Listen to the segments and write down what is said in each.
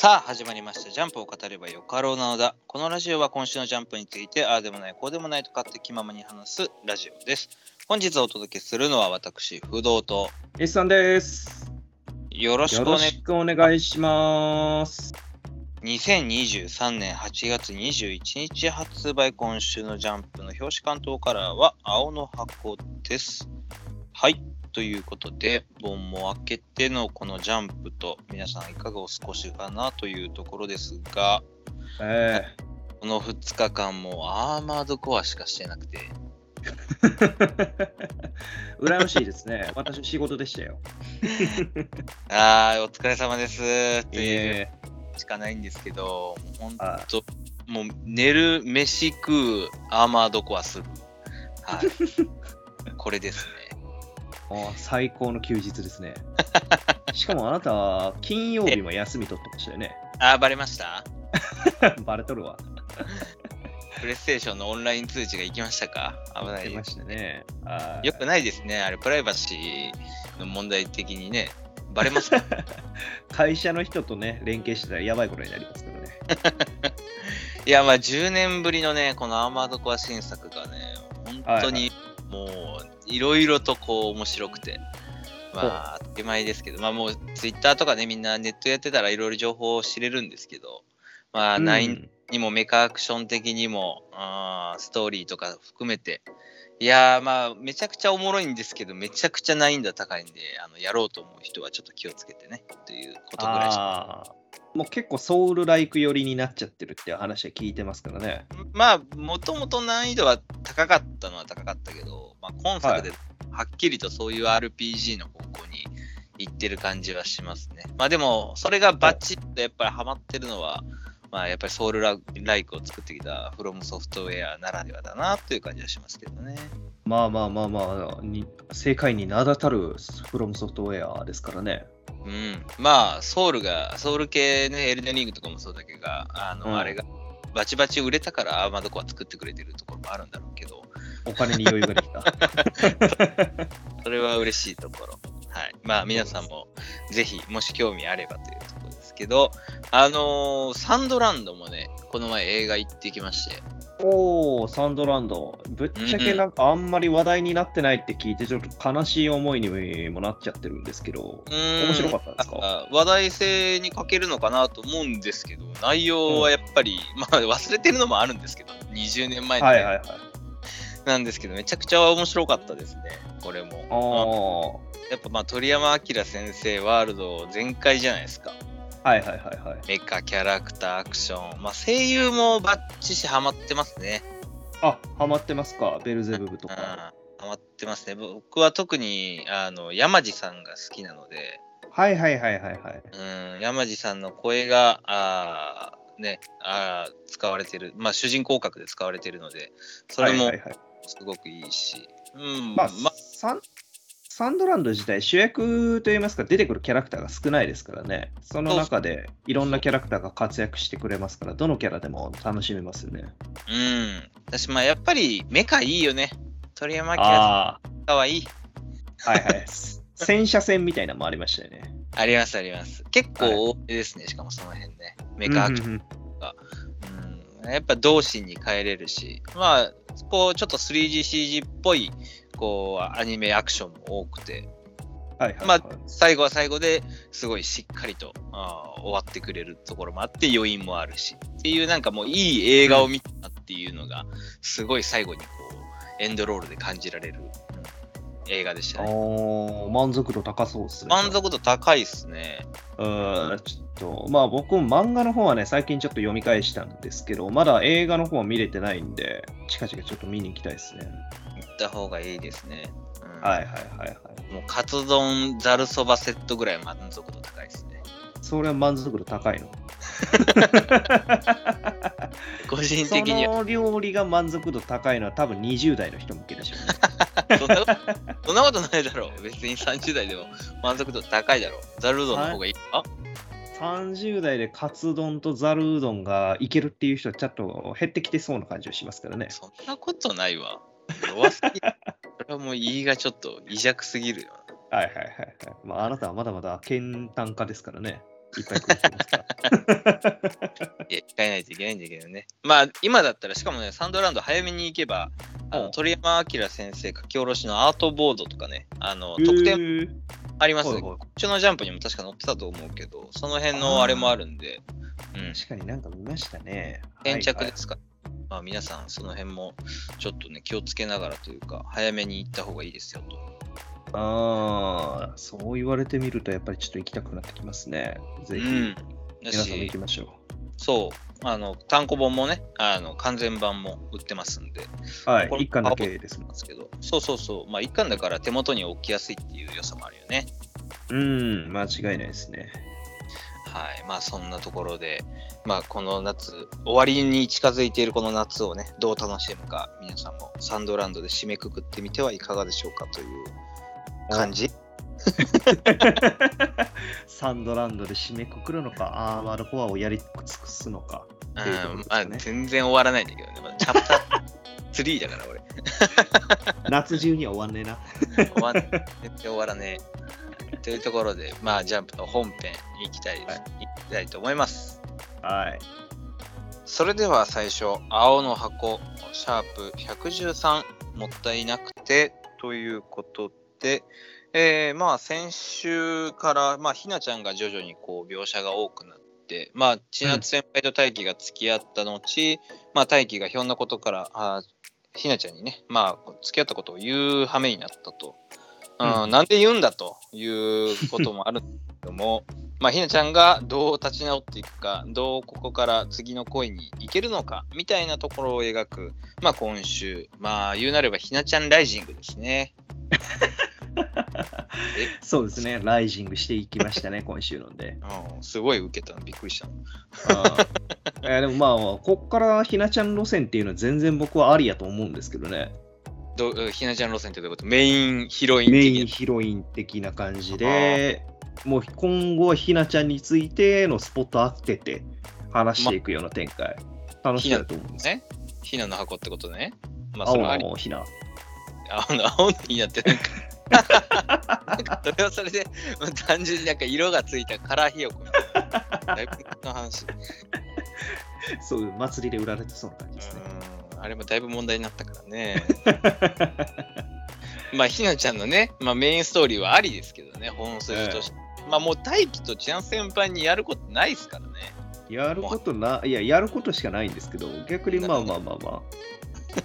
さあ始まりました。ジャンプを語ればよかろうなのだ。このラジオは今週のジャンプについてああでもないこうでもないと勝手気ままに話すラジオです。本日お届けするのは私不動と。S さんです。よろしよくお願いろしくお願いします。2023年8月21日発売今週のジャンプの表紙関東カラーは青の箱です。はいということで本も開けてのこのジャンプと皆さんいかがお過ごしかなというところですがえこの2日間もアーマードコアしかしてなくてえ 羨ましいですね。私仕事でしたよ。あーお疲れ様ですというえしかないんですけど、本は当、もう寝る、飯食う、アーマードコアする。はい。これですね。えあ最高の休日ですね。しかもあなた、金曜日も休み取ってましたよね。あー、バレました？バレとるわ。プレイステーションのオンライン通知が行きましたか？危ない出ましたね。はいよくないですね。あれ、プライバシーの問題的にね、バレますか？会社の人とね、連携してたらやばいことになりますからね。いや、まあ、10年ぶりのね、このアーマードコア新作がね、本当にもう、いろいろとこう、面白くて、まあ、当たり前ですけど、まあ、もう、ツイッターとかね、みんなネットやってたらいろいろ情報を知れるんですけど、まあ、うん。9にもメカアクション的にも、あーストーリーとか含めて、いやー、まあ、めちゃくちゃおもろいんですけど、めちゃくちゃ難易度高いんで、あのやろうと思う人はちょっと気をつけてね、ということぐらいしかもう結構ソウルライク寄りになっちゃってるって話は聞いてますからね。まあ、もともと難易度は高かったのは高かったけど、まあ、今作ではっきりとそういう RPG の方向に行ってる感じはしますね。まあでも、それがバチッとやっぱりハマってるのは、まあやっぱりソウルラライクを作ってきたフロムソフトウェアならではだなという感じはしますけどね。まあまあまあまあ、に世界に名だたるフロムソフトウェアですからね。うん。まあ、ソウルが、ソウル系ね、エルデンリングとかもそうだけど、あの、うんあれが、バチバチ売れたからアーマードコア作ってくれてるところもあるんだろうけど、お金に余裕ができた。それは嬉しいところ。はい。まあ、皆さんもぜひ、もし興味あればというところですけど、あのーサンドランドもね、この前映画行ってきまして、おー、サンドランド。ぶっちゃけなんかあんまり話題になってないって聞いて、ちょっと悲しい思いにもなっちゃってるんですけど、面白かったですか？あ話題性に欠けるのかなと思うんですけど、内容はやっぱり、まあ、忘れてるのもあるんですけど、20年前のねはいはいはい。なんですけど、めちゃくちゃ面白かったですね、これも。あやっぱまあ鳥山明先生ワールド全開じゃないですか。あ、はいはいはいはい。メカ、キャラクター、アクション。まあ声優もバッチシハマってますね。あ、ハマってますか、ベルゼブブとうん、か。ハマってますね。僕は特にあの山地さんが好きなので、はいはいはいはいはい。うん、山地さんの声が、あーね、あー使われてる。まあ主人公格で使われてるので、それもはいはいはいすごくいいし。うん、まあ、まサンサンドランド自体主役といいますか出てくるキャラクターが少ないですからね。その中でいろんなキャラクターが活躍してくれますから、どのキャラでも楽しめますよね。うん。私、まあやっぱりメカいいよね。鳥山明あかわいい。あ、はいはい。戦車戦みたいなのもありましたよね。ありますあります。結構多めですね、しかもその辺ね。メカアクションうんやっぱ同心に変えれるし、まあ、こうちょっと 3DCG っぽいこうアニメアクションも多くて、はいはいはいまあ、最後は最後ですごいしっかりとあー終わってくれるところもあって余韻もあるしっていうなんかもういい映画を見たっていうのがすごい最後にこうエンドロールで感じられる、うん映画でしたね。満足度高そうですね。満足度高いっすね。うん、ちょっと、まあ僕も漫画の方はね、最近ちょっと読み返したんですけど、まだ映画の方は見れてないんで、近々ちょっと見に行きたいですね。行った方がいいですね。うんはいはいはいはい。もうカツ丼ざるそばセットぐらい満足度高いですね。それは満足度高いの？個人的にはその料理が満足度高いのは多分20代の人向けでしょうね。そんなことそんなことないだろう。別に30代でも満足度高いだろう。ざるうどんの方がいいか30代でカツ丼とざるうどんがいけるっていう人はちょっと減ってきてそうな感じがしますからね。そんなことないわ。弱すぎる。それはもう言いがちょっと微弱すぎるよ。はいはいはいはい。まあ、あなたはまだまだ健単家ですからね。いっぱい来る人ですから。いや、変えないといけないんだけどね。まあ、今だったら、しかもね、サンドランド早めに行けば、あのうん鳥山明先生書き下ろしのアートボードとかね、あの、特典ありますね。こっちのジャンプにも確か載ってたと思うけど、その辺のあれもあるんで、うん、確かになんか見ましたね。先着はいですか。まあ、皆さん、その辺もちょっとね、気をつけながらというか、早めに行った方がいいですよと。ああ、そう言われてみると、やっぱりちょっと行きたくなってきますね。ぜひ、うん。だ皆さんも行しき、ましょそう、あの、単行本もね、あの、完全版も売ってますんで、う。はいこ、れ一巻だけですもんすけど、そうそうそう、まあ、一巻だから手元に置きやすいっていう良さもあるよね。うん、間違いないですね。はい。まあ、そんなところで、まあ、この夏、終わりに近づいているこの夏をね、どう楽しむか、皆さんもサンドランドで締めくくってみてはいかがでしょうかという感じ？サンドランドで締めくくるのか、アーマードコアをやり尽くすのか。うん、まあ、全然終わらないんだけどね。まだチャプター 3だから、俺。夏中には終わんねえな。終わん全然終わらねえ。というところで、まあ、ジャンプの本編いきたい、はいい、きたいと思います。はい。それでは最初、青の箱、シャープ113、もったいなくて、ということで、えーまあ先週から、まあひなちゃんが徐々にこう描写が多くなって、まあ千夏先輩と大輝が付き合った後、まあ大輝がひょんなことから、あーひなちゃんにね、まあ付き合ったことを言う羽目になったと。うんうんなんで言うんだということもあるんだけども、まあ、ひなちゃんがどう立ち直っていくか、どうここから次の恋に行けるのか、みたいなところを描く、まあ、今週、まあ、言うなればひなちゃんライジングですね。そうですね、ライジングしていきましたね、今週ので。うん、すごい受けたの、びっくりしたの。あーえーでもまあ、こっからひなちゃん路線っていうのは全然僕はありやと思うんですけどね。どうひなちゃん路線ってどういうこと？メインヒロインメイン的ヒロイン的な感じで、もう今後はひなちゃんについてのスポット当てて話していくような展開。楽しみだと思うんです。ね？ひなの箱ってことね。まあ、そ青れはあり。のひな。青の、青のひなってなんか、なんかそれはそれで、まあ単純になんか色がついたカラーひよこ。だいぶの話。そういう祭りで売られてそうな感じですね。うんあれもだいぶ問題になったからね。まあ、ひなちゃんのね、まあ、メインストーリーはありですけどね、本筋として。まあ、もう大輝と千奈先輩にやることないですからね。やることな、いや、やることしかないんですけど、逆にまあまあまあま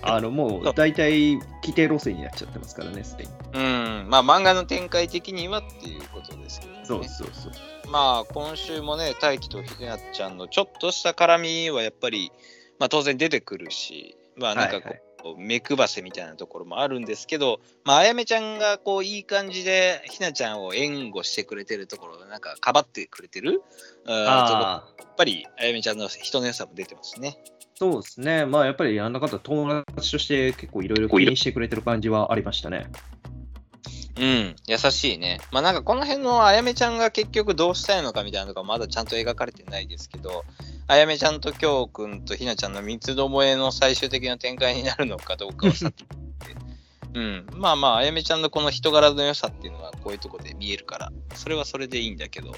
あ、あの、もう大体規定路線になっちゃってますからね、すでに。うん、まあ、漫画の展開的にはっていうことですけどね。そうそうそう。まあ、今週もね、大輝とひなちゃんのちょっとした絡みはやっぱり、まあ、当然出てくるし、まあ、なんかこう、はい目配せみたいなところもあるんですけど、まあ、あやめちゃんがこういい感じでひなちゃんを援護してくれてるところなんかかばってくれてる？あやっぱりあやめちゃんの人の良さも出てますね。そうですね。まあやっぱりあんな方、友達として結構いろいろ気にしてくれてる感じはありましたね。うん、優しいね。まあなんかこの辺のあやめちゃんが結局どうしたいのかみたいなのがまだちゃんと描かれてないですけど、あやめちゃんときょうくんとひなちゃんの三つどもえの最終的な展開になるのかどうかをさてうん、まあまあ、あやめちゃんのこの人柄の良さっていうのはこういうとこで見えるから、それはそれでいいんだけど、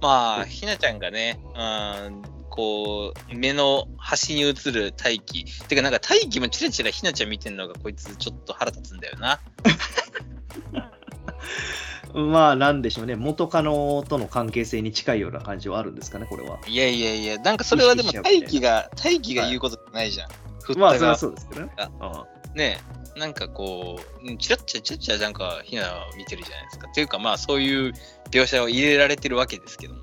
まあ、ひなちゃんがね、うん、こう、目の端に映る大輝。てか、なんか大輝もチラチラひなちゃん見てんのがこいつちょっと腹立つんだよな。まあなんでしょうね。元カノとの関係性に近いような感じはあるんですかね、これは。いやいやいや、なんかそれはでも大輝が、大輝が言うことじゃないじゃん。振ったまあそれは側そうですけどね。ねえ、なんかこう、うんチラッチラチラッチラなんかひなを見てるじゃないですか。っていうかまあそういう描写を入れられてるわけですけども、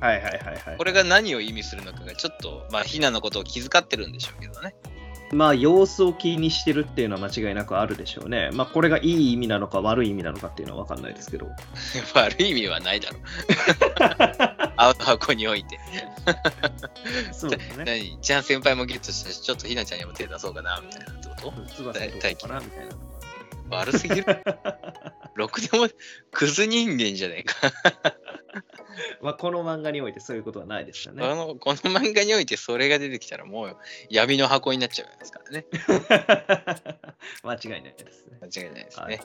あはいはいはいはいこ。れが何を意味するのかがちょっと、まあひなのことを気遣ってるんでしょうけどね。まあ様子を気にしてるっていうのは間違いなくあるでしょうね。まあこれがいい意味なのか悪い意味なのかっていうのは分かんないですけど。悪い意味はないだろう。青の箱において。そうですね。何？ちゃん先輩もゲットしたし、ちょっとひなちゃんにも手出そうかな、みたいなってこと？翼どうかなみたいな。悪すぎる。ろくでも、クズ人間じゃねえか。まあこの漫画においてそういうことはないですよね。このこの漫画においてそれが出てきたらもう闇の箱になっちゃうんですからね。間違いないですね。間違いないですね。はい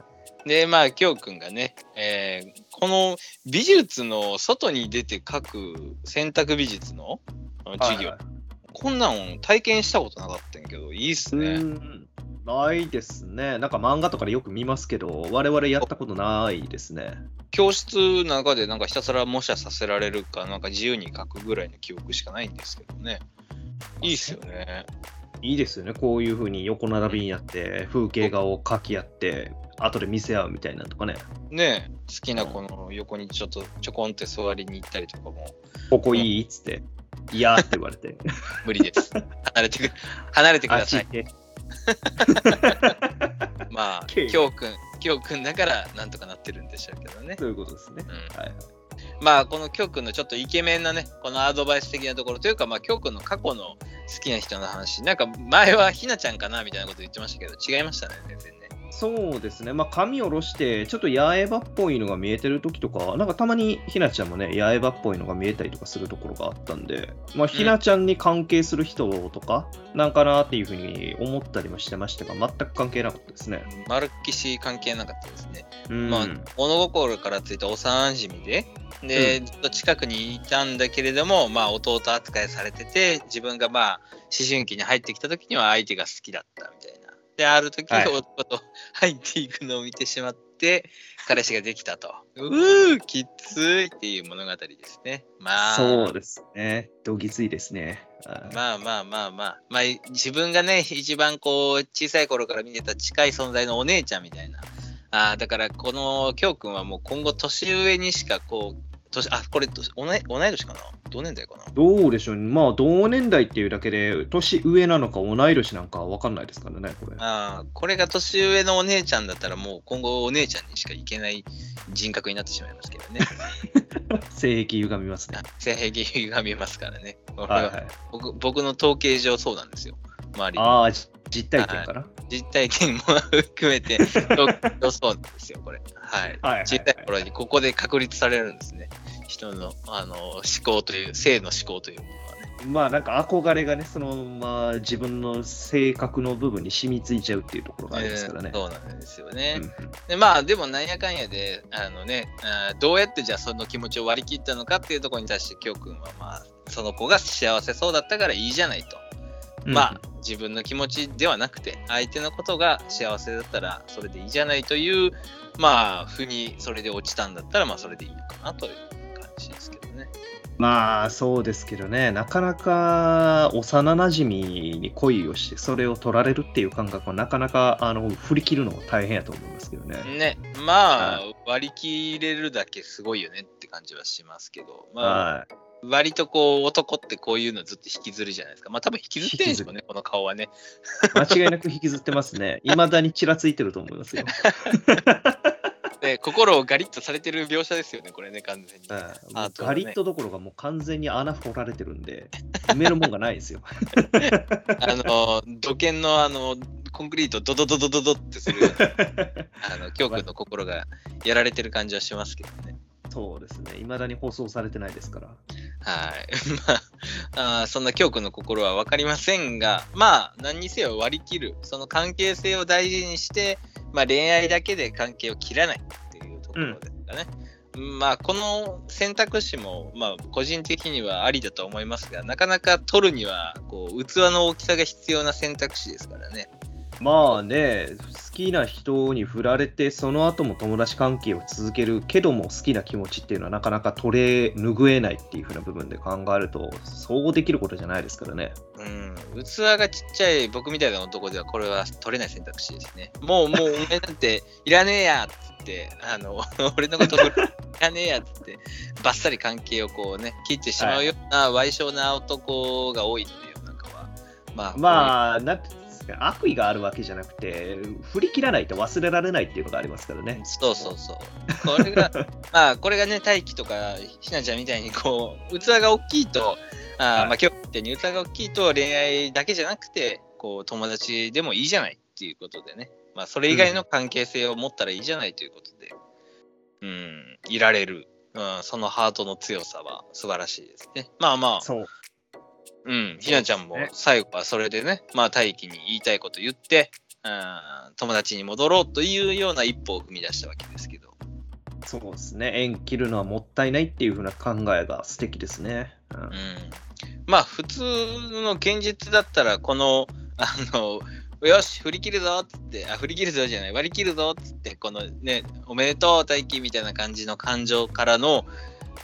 で、まあ、きょうくんがね、えーこの美術の外に出て描く選択美術の授業、はいはいこんなん体験したことなかったんやけど、いいっすうね。んないですね。なんか漫画とかでよく見ますけど、我々やったことないですね。教室の中でなんかひたすら模写させられるか、なんか自由に描くぐらいの記憶しかないんですけどね。いいっすよね。いいですよね。こういうふうに横並びにやって、風景画を描き合って、後で見せ合うみたいなのとかね。ね好きな子の横にちょっとちょこんって座りに行ったりとかもここいいっつって、いやーって言われて。無理です。離れてく離れてください。まあ、きょうくん、きょうくんだからなんとかなってるんでしょうけどね。そういうことですね。うんはい。まあ、このきょうくんのちょっとイケメンなね、このアドバイス的なところというか、まあ、きょうくんの過去の好きな人の話、なんか前はひなちゃんかなみたいなこと言ってましたけど、違いましたね、全然ね。そうですね。まあ、髪を下ろして、ちょっと八重歯っぽいのが見えてる時とか、なんかたまにひなちゃんもね、八重歯っぽいのが見えたりとかするところがあったんで、まあ、ひなちゃんに関係する人とか、なんかなっていうふうに思ったりもしてましたが、全く関係なかったですね。まるっきし関係なかったですね。うん。まあ、物心からついた幼馴染で、で、ずっと近くにいたんだけれども、まあ、弟扱いされてて、自分がまあ、思春期に入ってきた時には相手が好きだったみたいな。で、ある時、はい弟と入っていくのを見てしまって、彼氏ができたと。うー、きついっていう物語ですね。まあ、そうですね。どぎついですね。あまあまあまあまあ、まあ、自分がね、一番こう、小さい頃から見てた近い存在のお姉ちゃんみたいな。あーだから、このきょうくんはもう今後、年上にしかこう、年あ、これ、年同い同い年かな？同年代かな？どうでしょう？ね。まあ、同年代っていうだけで、年上なのか同い年なんかわかんないですからね、これ。あーこれが年上のお姉ちゃんだったら、もう今後お姉ちゃんにしかいけない人格になってしまいますけどね。性癖歪みますね。性癖が見えますからね。ははいはい。僕僕の統計上そうなんですよ。周りにああ、じ実体験かな。実体験も含めて、そうなんですよ、これ。はい。はいはいはい小さい頃にここで確立されるんですね。人のあの思考という、性の思考というものはね。まあなんか憧れがね、そのまま自分の性格の部分に染みついちゃうっていうところがありますからねえー。そうなんですよね。うんでまあ、でもなんやかんやで、あのね、あーどうやってじゃあその気持ちを割り切ったのかっていうところに対して、きょうくんはまあ、その子が幸せそうだったからいいじゃないと。うんまあ、自分の気持ちではなくて、相手のことが幸せだったらそれでいいじゃないという、まあ、ふにそれで落ちたんだったら、まあ、それでいいのかなという感じですけどね。まあそうですけどね、なかなか幼なじみに恋をして、それを取られるっていう感覚はなかなかあの振り切るのも大変やと思いますけどね。ね、まあ、割り切れるだけすごいよねって感じはしますけど、まあ、はい。割とこう、男ってこういうのずっと引きずるじゃないですか。まあ、多分引きずってるんでしょうね、この顔はね。間違いなく引きずってますね。いまだにちらついてると思いますよ。で、心をガリッとされてる描写ですよね、これね、完全に。うあとはねガリットどころかもう完全に穴掘られてるんで、埋めるもんがないですよ。あの、土建のあの、コンクリートドドドドドドってする あの、教訓の心がやられてる感じはしますけどね。そうですね。いまだに放送されてないですから。はい。まあ、あーそんな教訓の心は分かりませんが、まあ、何にせよ割り切る、その関係性を大事にして、まあ、恋愛だけで関係を切らないっていうところですかね。まあ、この選択肢も、まあ、個人的にはありだと思いますが、なかなか取るには、こう、器の大きさが必要な選択肢ですからね。まあね、好きな人に振られて、その後も友達関係を続けるけども、好きな気持ちっていうのはなかなか取れ、拭えないっていう風な部分で考えると、そうできることじゃないですからね。うん、器がちっちゃい僕みたいな男ではこれは取れない選択肢ですね。もう、もうお前なんていらねえやっつって、あの、俺のこといらねえやっつって、バッサリ関係をこうね、切ってしまうような賠償な男が多いので、世の中は。まあ、まあ、なんていうんですか、悪意があるわけじゃなくて、振り切らないと忘れられないっていうのがありますからね。そうそうそう。これが、まあ、これがね、大輝とかひなちゃんみたいに、こう、器が大きいと、あーはいまあ、今日みたいに器が大きいと恋愛だけじゃなくて、こう、友達でもいいじゃないっていうことでね。まあ、それ以外の関係性を持ったらいいじゃないということで、うん、いられる。うん、そのハートの強さは素晴らしいですね。まあまあ、そう。うん、ひなちゃんも最後はそれでね、まあ大輝に言いたいこと言って、うん、友達に戻ろうというような一歩を踏み出したわけですけど。そうですね。縁切るのはもったいないっていう風な考えが素敵ですね。うんうん、まあ普通の現実だったらこのあのよし振り切るぞっつってあ振り切るぞじゃない割り切るぞっつってこのねおめでとう大輝みたいな感じの感情からの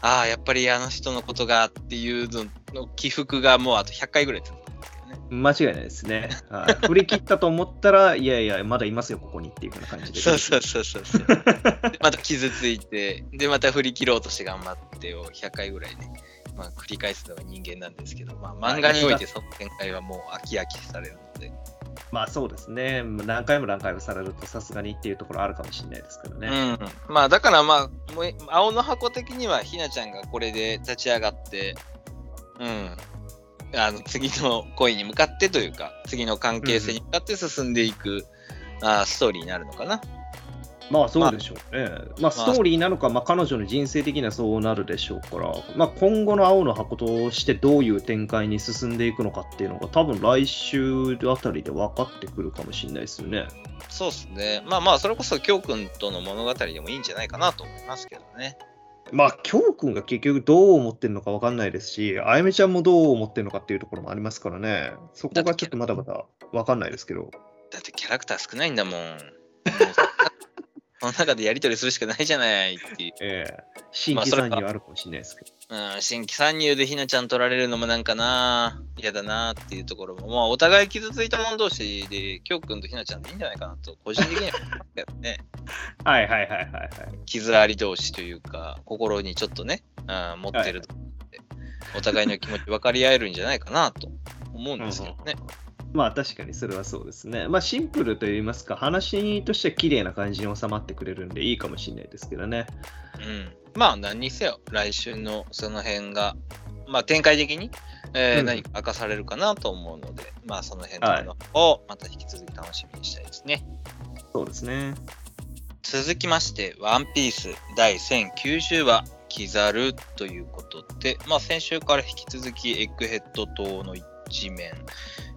ああやっぱりあの人のことがっていうのの起伏がもうあと100回ぐらい続くんですけどね。間違いないですね。はい 振り切ったと思ったら、いやいや、まだいますよ、ここにっていう風な感じで。そうそうそうそうそう。でまた傷ついてでまた振り切ろうとして頑張ってを100回ぐらいね。まあ、繰り返すのが人間なんですけど、まあ、漫画においてその展開はもう飽き飽きされるので、まあそうですね。何回も何回もされるとさすがにっていうところあるかもしれないですけどね。うん、まあだからまあもう青の箱的にはひなちゃんがこれで立ち上がって、うん、あの次の恋に向かってというか次の関係性に向かって進んでいく、あストーリーになるのかな。まあそうでしょうね。まあストーリーなのか、まあ彼女の人生的にはそうなるでしょうから、まあ今後の青の箱としてどういう展開に進んでいくのかっていうのが多分来週あたりで分かってくるかもしれないですよね。そうですね。まあまあそれこそ京くんとの物語でもいいんじゃないかなと思いますけどね。まあ、京くんが結局どう思ってるのか分かんないですし、あやめちゃんもどう思ってるのかっていうところもありますからね、そこがちょっとまだまだ分かんないですけど。だってキャラクター少ないんだもん。その中でやり取りするしかないじゃないっていう。ええ新規参入あるかもしれないですけど。うん、新規参入でひなちゃん取られるのもなんかな、嫌だなっていうところも、まあ、お互い傷ついた者同士で、きょうくんとひなちゃんでいいんじゃないかなと、個人的には思いますけどね。はいはいはいはいはい。傷あり同士というか、心にちょっとね、うん、持ってると、お互いの気持ち分かり合えるんじゃないかなと思うんですけどね。まあ確かにそれはそうですね。まあシンプルといいますか、話としては綺麗な感じに収まってくれるんでいいかもしれないですけどね。うん。まあ何にせよ、来週のその辺が、まあ展開的に、えーうん何か明かされるかなと思うので、まあその辺のをまた引き続き楽しみにしたいですね。そうですね。続きまして、ワンピース第1090話、キザルということで、まあ先週から引き続きエッグヘッド島の一面、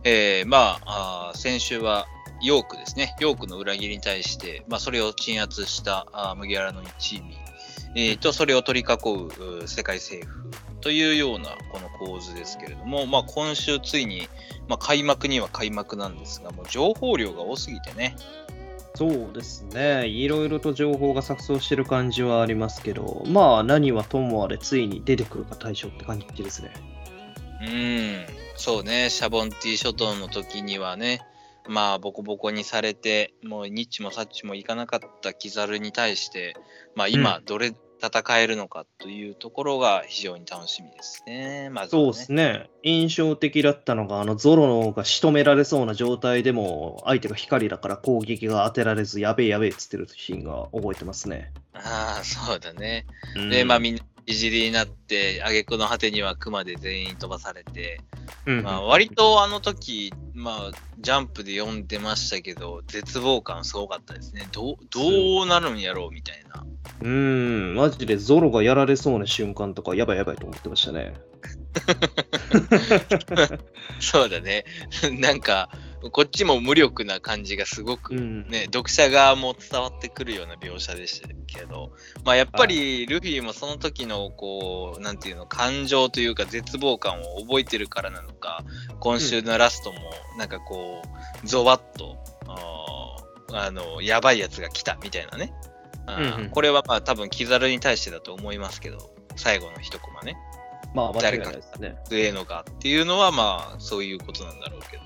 えーまあ先週はヨークですね、ヨークの裏切りに対して、まあ、それを鎮圧したあー麦わらの一味、えーとそれを取り囲う世界政府というようなこの構図ですけれども、まあ、今週ついに、まあ、開幕には開幕なんですが、もう情報量が多すぎてね、そうですね。いろいろと情報が錯綜してる感じはありますけど、まあ何はともあれついに出てくるか対象って感じですね。うん、そうね、シャボンティ諸島の時にはね、まあ、ボコボコにされて、もうニッチもサッチもいかなかったキザルに対して、まあ、今、どれ戦えるのかというところが非常に楽しみですね。まね。そうですね。印象的だったのが、あのゾロのが仕留められそうな状態でも、相手が光だから攻撃が当てられず、やべえやべえっつってるシーンが覚えてますね。ああ、そうだね。うんで、まあ、みいじりになって、挙句の果てには熊で全員飛ばされて、うんまあ、割とあの時、まあ、ジャンプで読んでましたけど、絶望感すごかったですね。どうどうなるんやろうみたいな。うん、マジでゾロがやられそうな瞬間とか、やばいやばいと思ってましたね。そうだね。なんか、こっちも無力な感じがすごく、うんね、読者側も伝わってくるような描写でしたけど、まあやっぱりルフィもその時のこう、なんていうの、感情というか絶望感を覚えてるからなのか、今週のラストもなんかこう、ゾワッと、あの、やばいやつが来たみたいなね。うんうんこれはまあ多分キザルに対してだと思いますけど、最後の一コマね。まあ、間違いないですね。強えのかっていうのはまあそういうことなんだろうけど、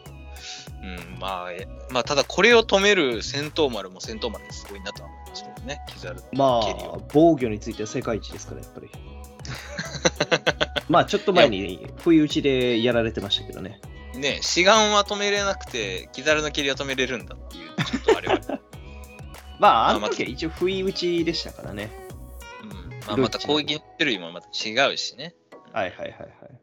うん、まあ、えまあただこれを止める戦闘丸も戦闘丸ですごいなとは思いますけどね、キザルのま蹴りをあ、防御については世界一ですから、やっぱり。まあ、ちょっと前に不意打ちでやられてましたけどね。ね、志願は止めれなくて、キザルの蹴りは止めれるんだっていう、ちょっとあれは、まあ、あのまあ時は一応不意打ちでしたからね。うんまあ、また攻撃の種類もまた違うしね。はいはいはいはい。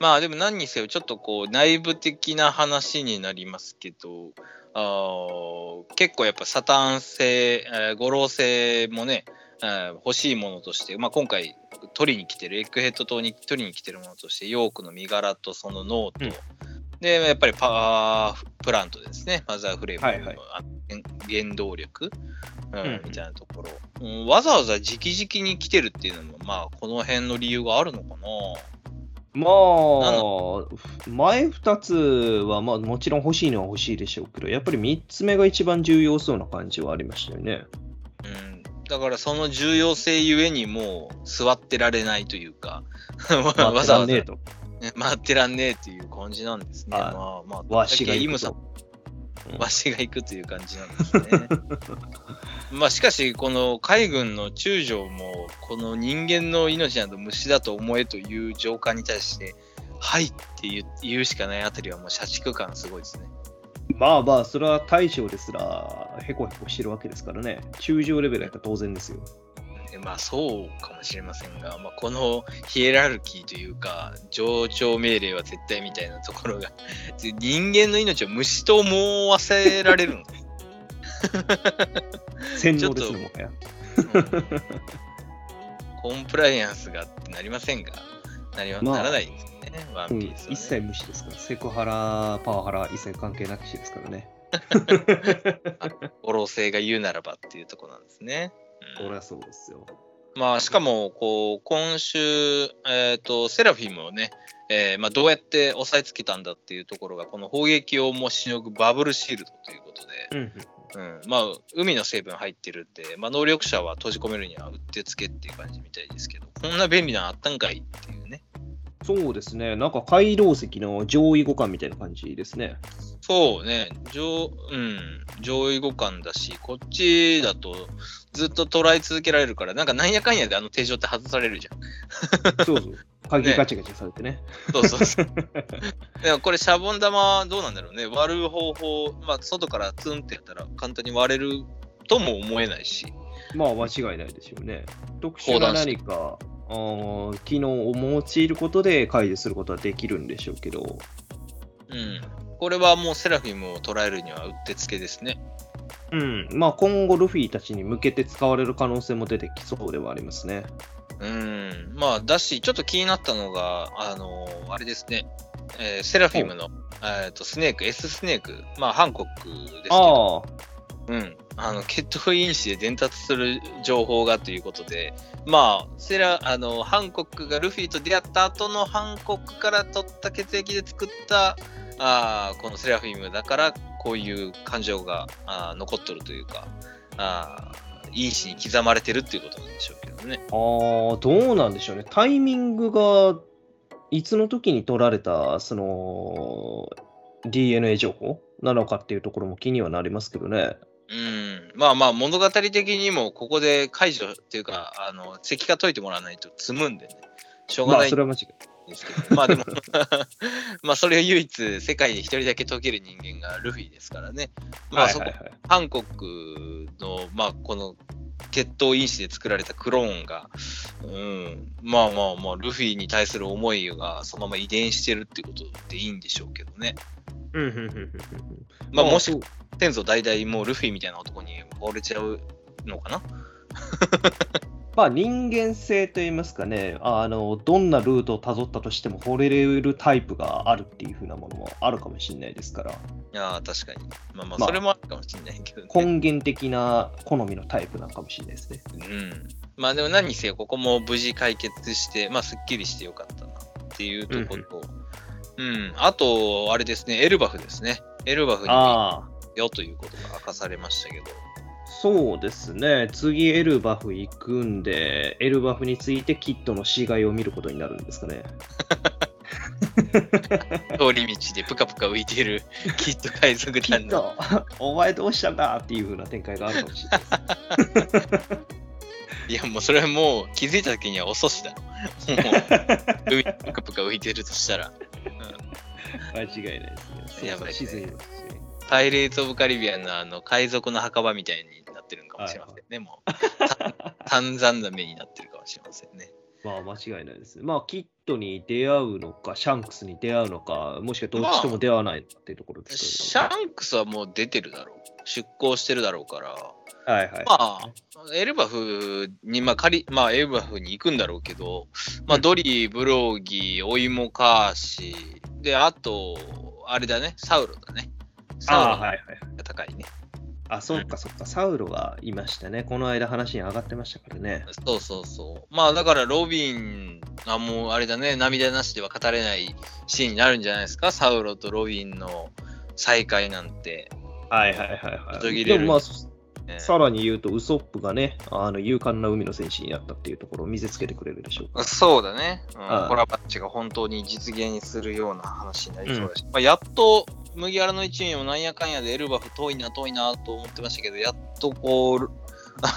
まあでも何にせよちょっとこう内部的な話になりますけど、あー結構やっぱサターン聖、えー五老星もね、えー欲しいものとして、まあ、今回取りに来てるエッグヘッド島に取りに来てるものとしてヨークの身柄とそのノート、うん。で、やっぱりパワープラントですね。マザーフレームの、はいはい。あ原動力、うんうん。みたいなところ、うんわざわざ直々に来てるっていうのも、まあ、この辺の理由があるのかな。まあ、前2つは、まあ、もちろん欲しいのは欲しいでしょうけど、やっぱり3つ目が一番重要そうな感じはありましたよね。うん、だからその重要性ゆえにもう座ってられないというか、まあわざわざ。待ってらんねえっていう感じなんですね。はいまあまあ、わしが行くイムさわしが行くという感じなんですね。まあしかし、この海軍の中将も、この人間の命など虫だと思えという上官に対して、はいって言うしかないあたりはもう社畜感すごいですね。まあまあ、それは大将ですら、へこへこしてるわけですからね。中上レベルやったら当然ですよ。でまあそうかもしれませんが、まあ、このヒエラルキーというか、上長命令は絶対みたいなところが、人間の命を虫と思わせられるの。洗脳ですね、もはや。うんコンプライアンスがってなりませんが、なりままあならないんですよね、ワうんンピースは、ね一切無視ですから。セクハラ、パワハラ、一切関係なくしですからね。五老星が言うならばっていうところなんですね。うんこれはそうですよ。まあ、しかも、こう、今週、えっ、と、セラフィムをね、えーまあ、どうやって押さえつけたんだっていうところが、この砲撃をもしのぐバブルシールドということで、うん。うん、まあ、海の成分入ってるんで、まあ、能力者は閉じ込めるにはうってつけっていう感じみたいですけど、こんな便利なのあったんかいっていうね。そうですね。なんか回廊石の上位互換みたいな感じですね。そうね、上,、うん、上位互換だし、こっちだとずっと捉え続けられるから、なんかなんやかんやであの手錠って外されるじゃん。そうそう。鍵ガチャガチャされてね。そうそうそう。でもこれ、シャボン玉どうなんだろうね。割る方法、まあ、外からツンってやったら簡単に割れるとも思えないし。まあ間違いないでしょうね。特殊な何か、あー機能を用いることで解除することはできるんでしょうけど、うん。これはもうセラフィムを捉えるにはうってつけですね。うん、まあ今後ルフィたちに向けて使われる可能性も出てきそうではありますね。うん。まあ、だし、ちょっと気になったのが、あのあれですね。えーセラフィムの、えーとスネーク、S スネーク、まあ、ハンコックですけど、ああ、うん、あの血統因子で伝達する情報がということで、まあ、セラあのハンコックがルフィと出会った後のハンコックから取った血液で作ったあこのセラフィムだから、こういう感情があ残っとるというか、あ因子に刻まれてるっていうことなんでしょうけどね。ああ、どうなんでしょうね。タイミングがいつの時に取られた、その、DNA 情報なのかっていうところも気にはなりますけどね。うん、まあまあ物語的にもここで解除っていうか、あの石化解いてもらわないと積むんでね、しょうがまあ、ないそれは間違い。ですけど、まあでも、まあそれを唯一世界で一人だけ解ける人間がルフィですからね。まあそこ、はいはいはいハンコックの、まあこの血統因子で作られたクローンが、うん、まあまあまあ、ルフィに対する思いがそのまま遺伝してるっていうことでいいんでしょうけどね。うんうんうんうんうんまあもしそう先祖代々もうルフィみたいな男に惚れちゃうのかな？まあ人間性といいますかね、あの、どんなルートをたどったとしても惚れれるタイプがあるっていう風なものもあるかもしれないですから、いやー確かに。まあまあ、まあそれもあるかもしれないけどね。根源的な好みのタイプなのかもしれないですね。うん。まあでも何にせよ、ここも無事解決して、まあすっきりしてよかったなっていうところと、うん、あと、あれですね、エルバフですね。エルバフにああ、よということが明かされましたけど、そうですね。次エルバフ行くんで、エルバフについてキッドの死骸を見ることになるんですかね。通り道でぷかぷか浮いている キッド海賊団の。ド、お前どうしたんだっていう風な展開があるかもしれないです。いや、もうそれはもう気づいた時には遅しだ。もう、海にぷかぷか浮いてるとしたら。うん間違いないですね。やばいすしパイレーツ・オブ・カリビアンのあの海賊の墓場みたいになってるのかもしれませんね、もう。た炭山な目になってるかもしれませんね。まあ間違いないですね。まあキッドに出会うのか、シャンクスに出会うのか、もしくはどっちとも出会わないっていうところですシャンクスはもう出てるだろう。出航してるだろうから。はいはい。まあ、エルバフに、まあ、仮、まあ、エルバフに行くんだろうけど、まあ、うんドリー、ブローギー、オイモカーシ、で、あと、あれだね、サウロだね。サウロああ、がはいはい。高いね。あ、そっかそっか、サウロがいましたね。この間話に上がってましたからね。そうそうそう。まあだからロビン、あもうあれだね、涙なしでは語れないシーンになるんじゃないですか、サウロとロビンの再会なんて。はいはいはいはい。でもまあ、ねさらに言うと、ウソップがね、あの勇敢な海の戦士になったっていうところを見せつけてくれるでしょうか。そうだね、うんはいコラバッチが本当に実現するような話になりそうだし、まあ、やっと麦わらの一味もなんやかんやでエルバフ遠いな遠いなと思ってましたけど、やっとこう、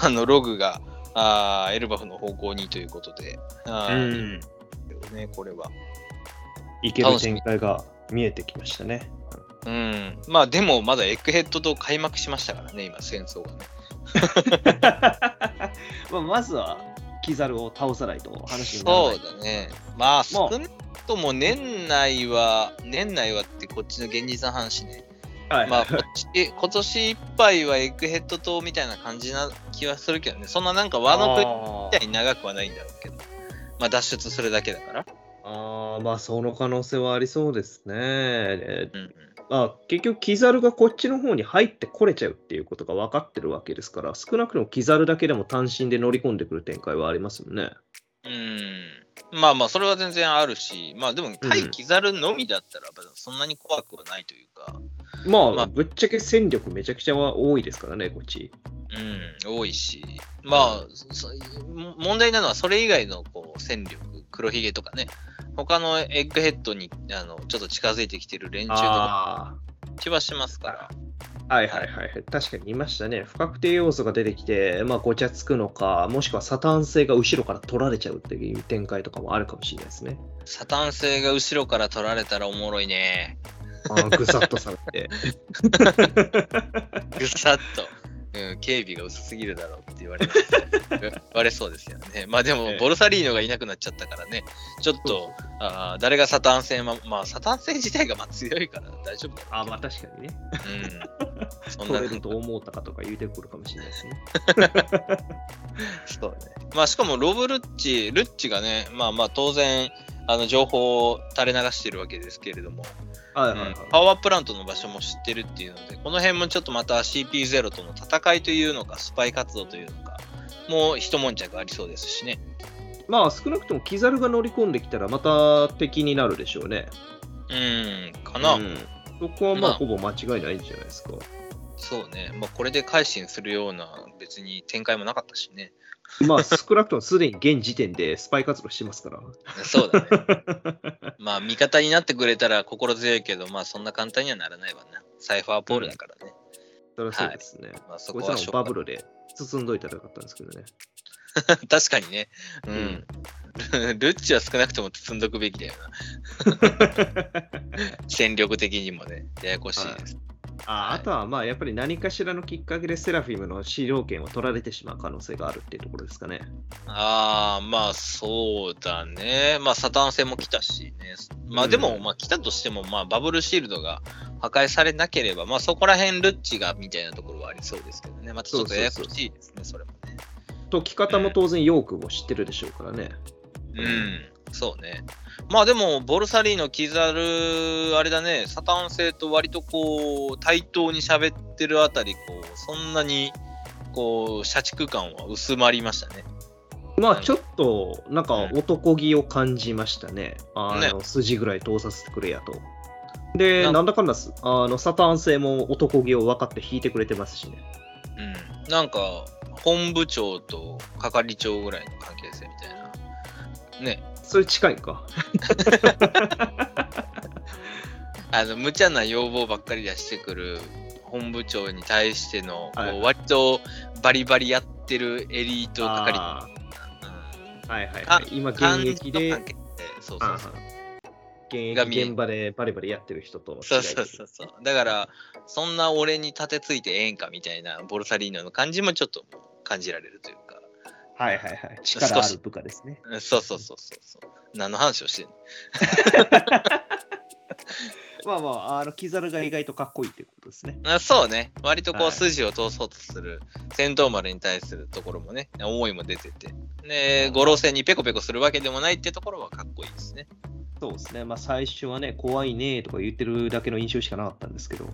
あのログがあーエルバフの方向にということで、あうーん。ね、これは。いける展開が見えてきましたね。うん、まあでもまだエッグヘッドと開幕しましたからね、今戦争がね。まあ、まずは、キザルを倒さないと話にならない。そうだね。まあまあ少なくとも年内は、年内はってこっちの現実の話ね。はいまあ、こっち今年いっぱいはエッグヘッド島みたいな感じな気はするけどね。そんななんか和の国みたいに長くはないんだろうけど。まあ脱出するだけだから。ああ、まあその可能性はありそうですね。えうんうん。まあ、結局、キザルがこっちの方に入ってこれちゃうっていうことが分かってるわけですから、少なくともキザルだけでも単身で乗り込んでくる展開はありますよね。うん。まあまあ、それは全然あるし、まあでも、対キザルのみだったら、そんなに怖くはないというか、まあ、まあぶっちゃけ戦力めちゃくちゃは多いですからね、こっち。うん、多いし、まあ、問題なのはそれ以外のこう戦力、黒ひげとかね、他のエッグヘッドにあのちょっと近づいてきてる連中とかあ気はしますから。あ、はいはいはいはい。確かにいましたね。不確定要素が出てきて、まあ、ごちゃつくのか、もしくはサタン星が後ろから取られちゃうっていう展開とかもあるかもしれないですね。サタン星が後ろから取られたらおもろいね。あーぐさっとされて。ぐさっと。うん、警備が薄すぎるだろうって言われ言われそうですよね。まあでもええ、ボルサリーノがいなくなっちゃったからね、ちょっと、あー誰がサタン星ま、まあ、サタン星自体がまあ強いから大丈夫だろあーまあ確かにね。う。うん。そん取なれると思ったかとか言うてくるかもしれないですね。そうね。まあしかもロブ・ルッチ、ルッチがね、まあまあ当然、あの情報を垂れ流してるわけですけれども、はいはいはい。うんパワープラントの場所も知ってるっていうので、この辺もちょっとまた CP0 との戦いというのか、スパイ活動というのか、もう一悶着ありそうですしね。まあ少なくともキザルが乗り込んできたらまた敵になるでしょうね。うん、かな。うんそこはまあまあほぼ間違いないんじゃないですか。そうね。まあこれで改心するような別に展開もなかったしね。まあ少なくともすでに現時点でスパイ活動してますから。そうだね。まあ味方になってくれたら心強いけど、まあそんな簡単にはならないわな。サイファーポールだからね。それはそうですね。まあそこはバブルで包んどいたらよかったんですけどね。確かにね。うん。ルッチは少なくとも積んどくべきだよな。戦力的にもね、ややこしいです。ああとはまあやっぱり何かしらのきっかけでセラフィムの資料権を取られてしまう可能性があるっていうところですかね。ああ、まあそうだね。まあサタン戦も来たしね。まあでも、うんまあ来たとしても、まあバブルシールドが破壊されなければ、まあそこら辺ルッチがみたいなところはありそうですけどね。またちょっとややこしいですね、それもね。解き方も当然ヨークも知ってるでしょうからね。うん、そうね。まあでも、ボルサリーノ、キザル、あれだね、サタン星と割とこう、対等に喋ってるあたり、こう、そんなに、こう、社畜感は薄まりましたね。まあちょっとなんか男気を感じましたね。あの筋ぐらい通させてくれやと。で、ななんだかんだすあのサタン星も男気を分かって弾いてくれてますしね。うん。なんか、本部長と係長ぐらいの関係性みたいな。ね。それ近いんか。あの、無茶な要望ばっかり出してくる本部長に対しての、こうはい割とバリバリやってるエリート係はいはい、かはい。今現役で、そうそうそう。現役現場でバリバリやってる人とそうそうそうそう。だから、そんな俺に立てついてええんかみたいなボルサリーノの感じもちょっと感じられるというか。はいはいはい。力ある部下ですね。うんそうそうそうそうそう。何の話をしてんの？まあまあ、あの、キザルが意外とかっこいいってことですね。あそうね。割とこはいう筋を通そうとする戦闘丸に対するところもね、思いも出てて。で、五老星にペコペコするわけでもないってところはかっこいいですね。そうですね。まあ最初はね、怖いねとか言ってるだけの印象しかなかったんですけど。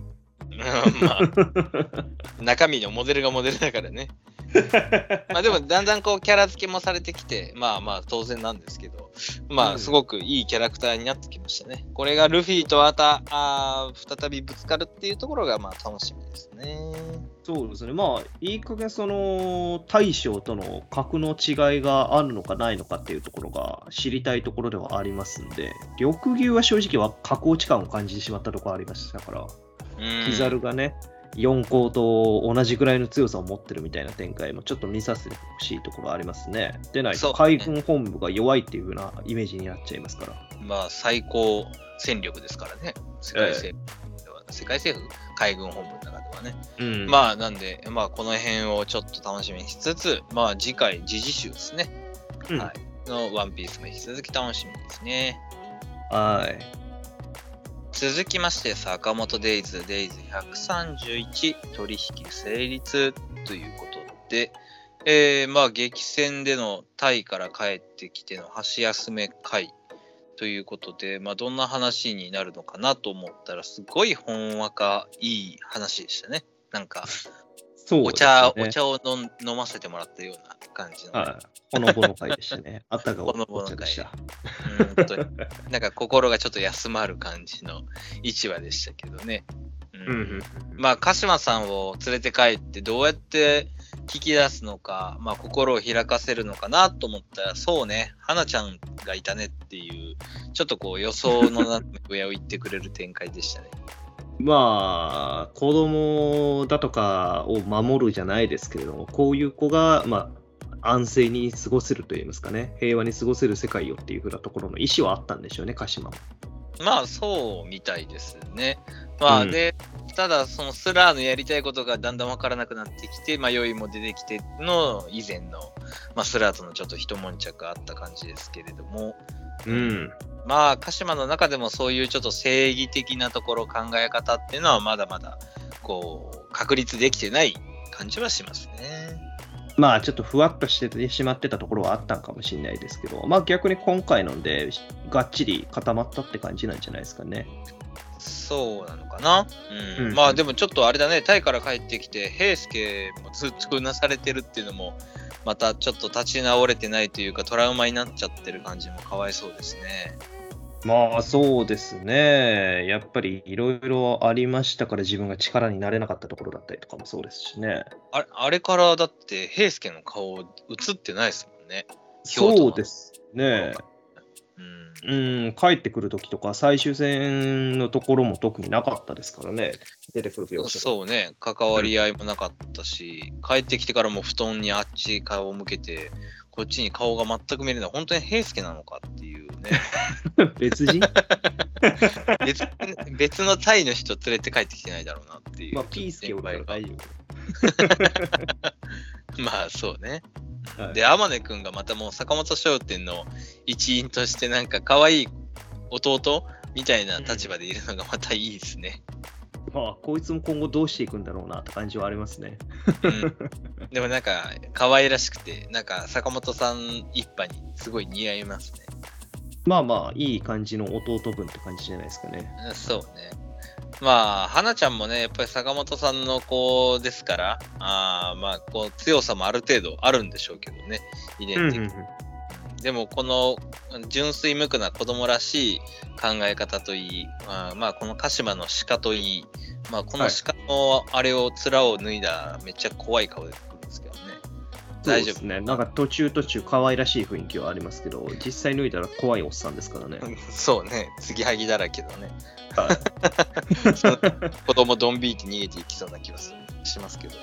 うんまあ、中身のモデルがモデルだからね。まあでもだんだんこうキャラ付けもされてきて、まあまあ当然なんですけど、まあすごくいいキャラクターになってきましたね。これがルフィとまたあー再びぶつかるっていうところがまあ楽しみですね。そうですね。まあ、いい加減その大将との格の違いがあるのかないのかっていうところが知りたいところではありますんで、緑牛は正直は格落ち感を感じてしまったところありましたから、うんキザルがね、4校と同じぐらいの強さを持ってるみたいな展開もちょっと見させてほしいところありますね。でないと海軍本部が弱いっていう風なイメージになっちゃいますから。まあ最高戦力ですからね。世界政府では、世界政府海軍本部の中ではね。うんまあなんで、まあこの辺をちょっと楽しみにしつつ、まあ次回、時事集ですね。うんはい。のワンピースも引き続き楽しみですね。はい。続きまして、坂本デイズ、デイズ131取引成立ということで、えー、まあ激戦でのタイから帰ってきての箸休め会ということで、まあどんな話になるのかなと思ったら、すごいほんわかいい話でしたね。なんか、そうです茶、ねお茶を飲ん飲ませてもらったような感じの。はい。ほのぼの会でしたね。あったかほのぼおの会茶でした。なんか心がちょっと休まる感じの市話でしたけどね。うんうんうんまあ、鹿島さんを連れて帰ってどうやって聞き出すのか、まあ、心を開かせるのかなと思ったら、そうね、花ちゃんがいたねっていう、ちょっとこう予想の上を言ってくれる展開でしたね。まあ、子供だとかを守るじゃないですけれども、こういう子が、まあ、安静に過ごせるといいますかね、平和に過ごせる世界よっていうふうなところの意思はあったんでしょうね、鹿島も。まあ、そうみたいですね。まあ、うんで、ただ、そのスラーのやりたいことがだんだんわからなくなってきて、迷いも出てきての以前の、まあ、スラーとのちょっと一悶着あった感じですけれども、うん。まあ、鹿島の中でもそういうちょっと正義的なところ、考え方っていうのはまだまだ、こう、確立できてない感じはしますね。まあ、ちょっとふわっとしてしまってたところはあったんかもしれないですけど、まあ逆に今回ので、がっちり固まったって感じなんじゃないですかね。そうなのかな？うん。うんまあでもちょっとあれだね、タイから帰ってきて、平介もずっとうなされてるっていうのも、またちょっと立ち直れてないというか、トラウマになっちゃってる感じもかわいそうですね。まあそうですね。やっぱりいろいろありましたから自分が力になれなかったところだったりとかもそうですしね。あれあれからだって、平介の顔映ってないですもんね。そうですね。うん。帰ってくるときとか最終戦のところも特になかったですからね。出てくる描写そうね、関わり合いもなかったし、帰ってきてからも布団にあっち顔を向けて、こっちに顔が全く見えない、本当に平助なのかっていうね、別人？別別のタイの人連れて帰ってきてないだろうなっていう。まあ、ピースケおら大丈 まあそうね。夫。はいで、天音くんがまたもう坂本商店の一員として、なんか可愛い弟みたいな立場でいるのがまたいいですね。まあ、こいつも今後どうしていくんだろうなって感じはありますね。うん、でもなんか可愛らしくて、なんか坂本さん一派にすごい似合いますね。まあまあ、いい感じの弟分って感じじゃないですかね。うんそうね。まあ、花ちゃんもね、やっぱり坂本さんの子ですから、あーまあ、こう強さもある程度あるんでしょうけどね、遺伝的に。でも、この純粋無垢な子供らしい考え方といい、まあ、まあ、この鹿島の鹿といい、まあ、このはい鹿のあれを、面を脱いだめっちゃ怖い顔ですけどね。大丈夫ね。なんか途中途中可愛らしい雰囲気はありますけど、実際抜いたら怖いおっさんですからね。そうね、継ぎはぎだらけのね。子供ドンビーって逃げていきそうな気がしますけど。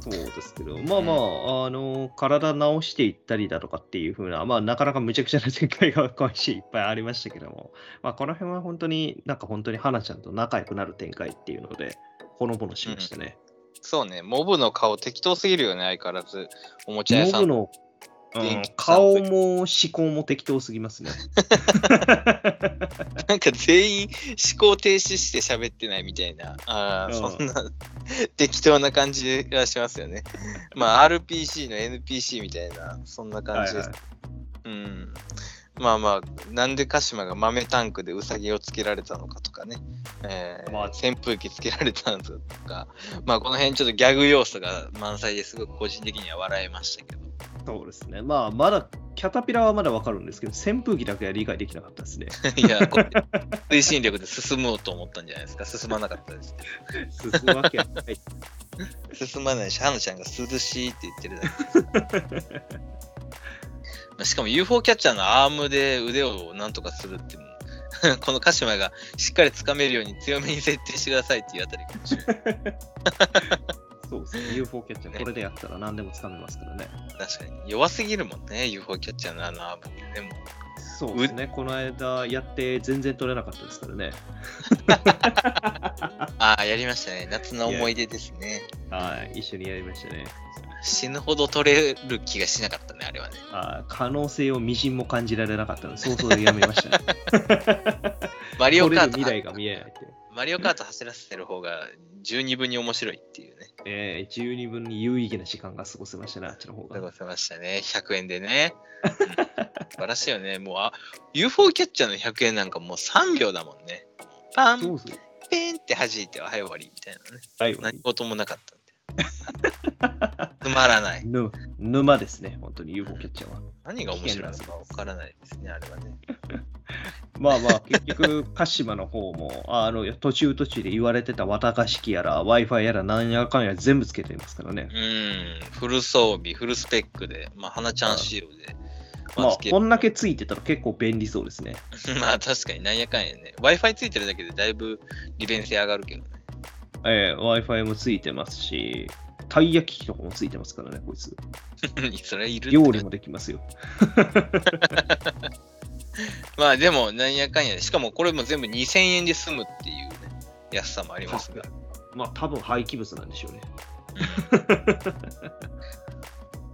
そうですけど、まあまあ、あの、体直していったりだとかっていう風な、まあなかなかむちゃくちゃな展開が今週いっぱいありましたけども、まあこの辺は本当になんか本当に花ちゃんと仲良くなる展開っていうので、ほのぼのしましたね。そうね、モブの顔適当すぎるよね、相変わらず。おもちゃ屋さん。モブの、うん顔も思考も適当すぎますね。なんか全員思考停止して喋ってないみたいな、ああ、うんそんな適当な感じがしますよね。まあ、RPG の NPC みたいな、そんな感じです。はいはいうん。まあまあ、なんで鹿島が豆タンクでウサギをつけられたのかとかね、えーまあ扇風機つけられたのとか、まあこの辺ちょっとギャグ要素が満載ですごく個人的には笑えましたけど。そうですね。まあ、まだ、キャタピラはまだわかるんですけど、扇風機だけは理解できなかったですね。いや、これ推進力で進もうと思ったんじゃないですか。進まなかったです。進むわけはない。進まないし、ハヌちゃんが涼しいって言ってるだけです。まあしかも UFO キャッチャーのアームで腕をなんとかするって この鹿島がしっかり掴めるように強めに設定してくださいっていうあたりかもしれない。そうですね。UFO キャッチャー、これでやったら何でも掴めますからね。確かに。弱すぎるもんね、UFO キャッチャーのあのアームってね。もうそうですね。この間やって全然取れなかったですからね。ああ、やりましたね。夏の思い出ですね。はい。一緒にやりましたね。死ぬほど取れる気がしなかったね、あれはね。あー可能性をみじんも感じられなかったので、早々でやめましたね。マリオカート未来が見えないって。マリオカート走らせてる方が十二分に面白いっていうね。えー、十二分に有意義な時間が過ごせましたね、あっちの方が。過ごせましたね。100円でね。うん素晴らしいよね。もう、あ、UFO キャッチャーの100円なんかもう3秒だもんね。パン。ペンって弾いて、はい終わりみたいなね。はい。何事もなかった。つまらない。ぬ沼ですね、本当に UFO キャッチャーは。何が面白いのかわからないですね、あれはね。まあまあ、結局、鹿島の方も、あの途中途中で言われてた綿菓式やら、Wi-Fi やら、なんやかんや全部つけていますからね。うん、フル装備、フルスペックで、まあ、花ちゃん仕様で。まあ、つけこんだけついてたら結構便利そうですね。まあ確かになんやかんやね。Wi-Fi ついてるだけでだいぶ利便性上がるけどね。えー、Wi-Fi もついてますし、たい焼き器とかもついてますからね、こいつ。それいる料理もできますよ。まあでもなんやかんやで、しかもこれも全部2000円で済むっていうね、安さもありますが。まあ、多分廃棄物なんでしょうね。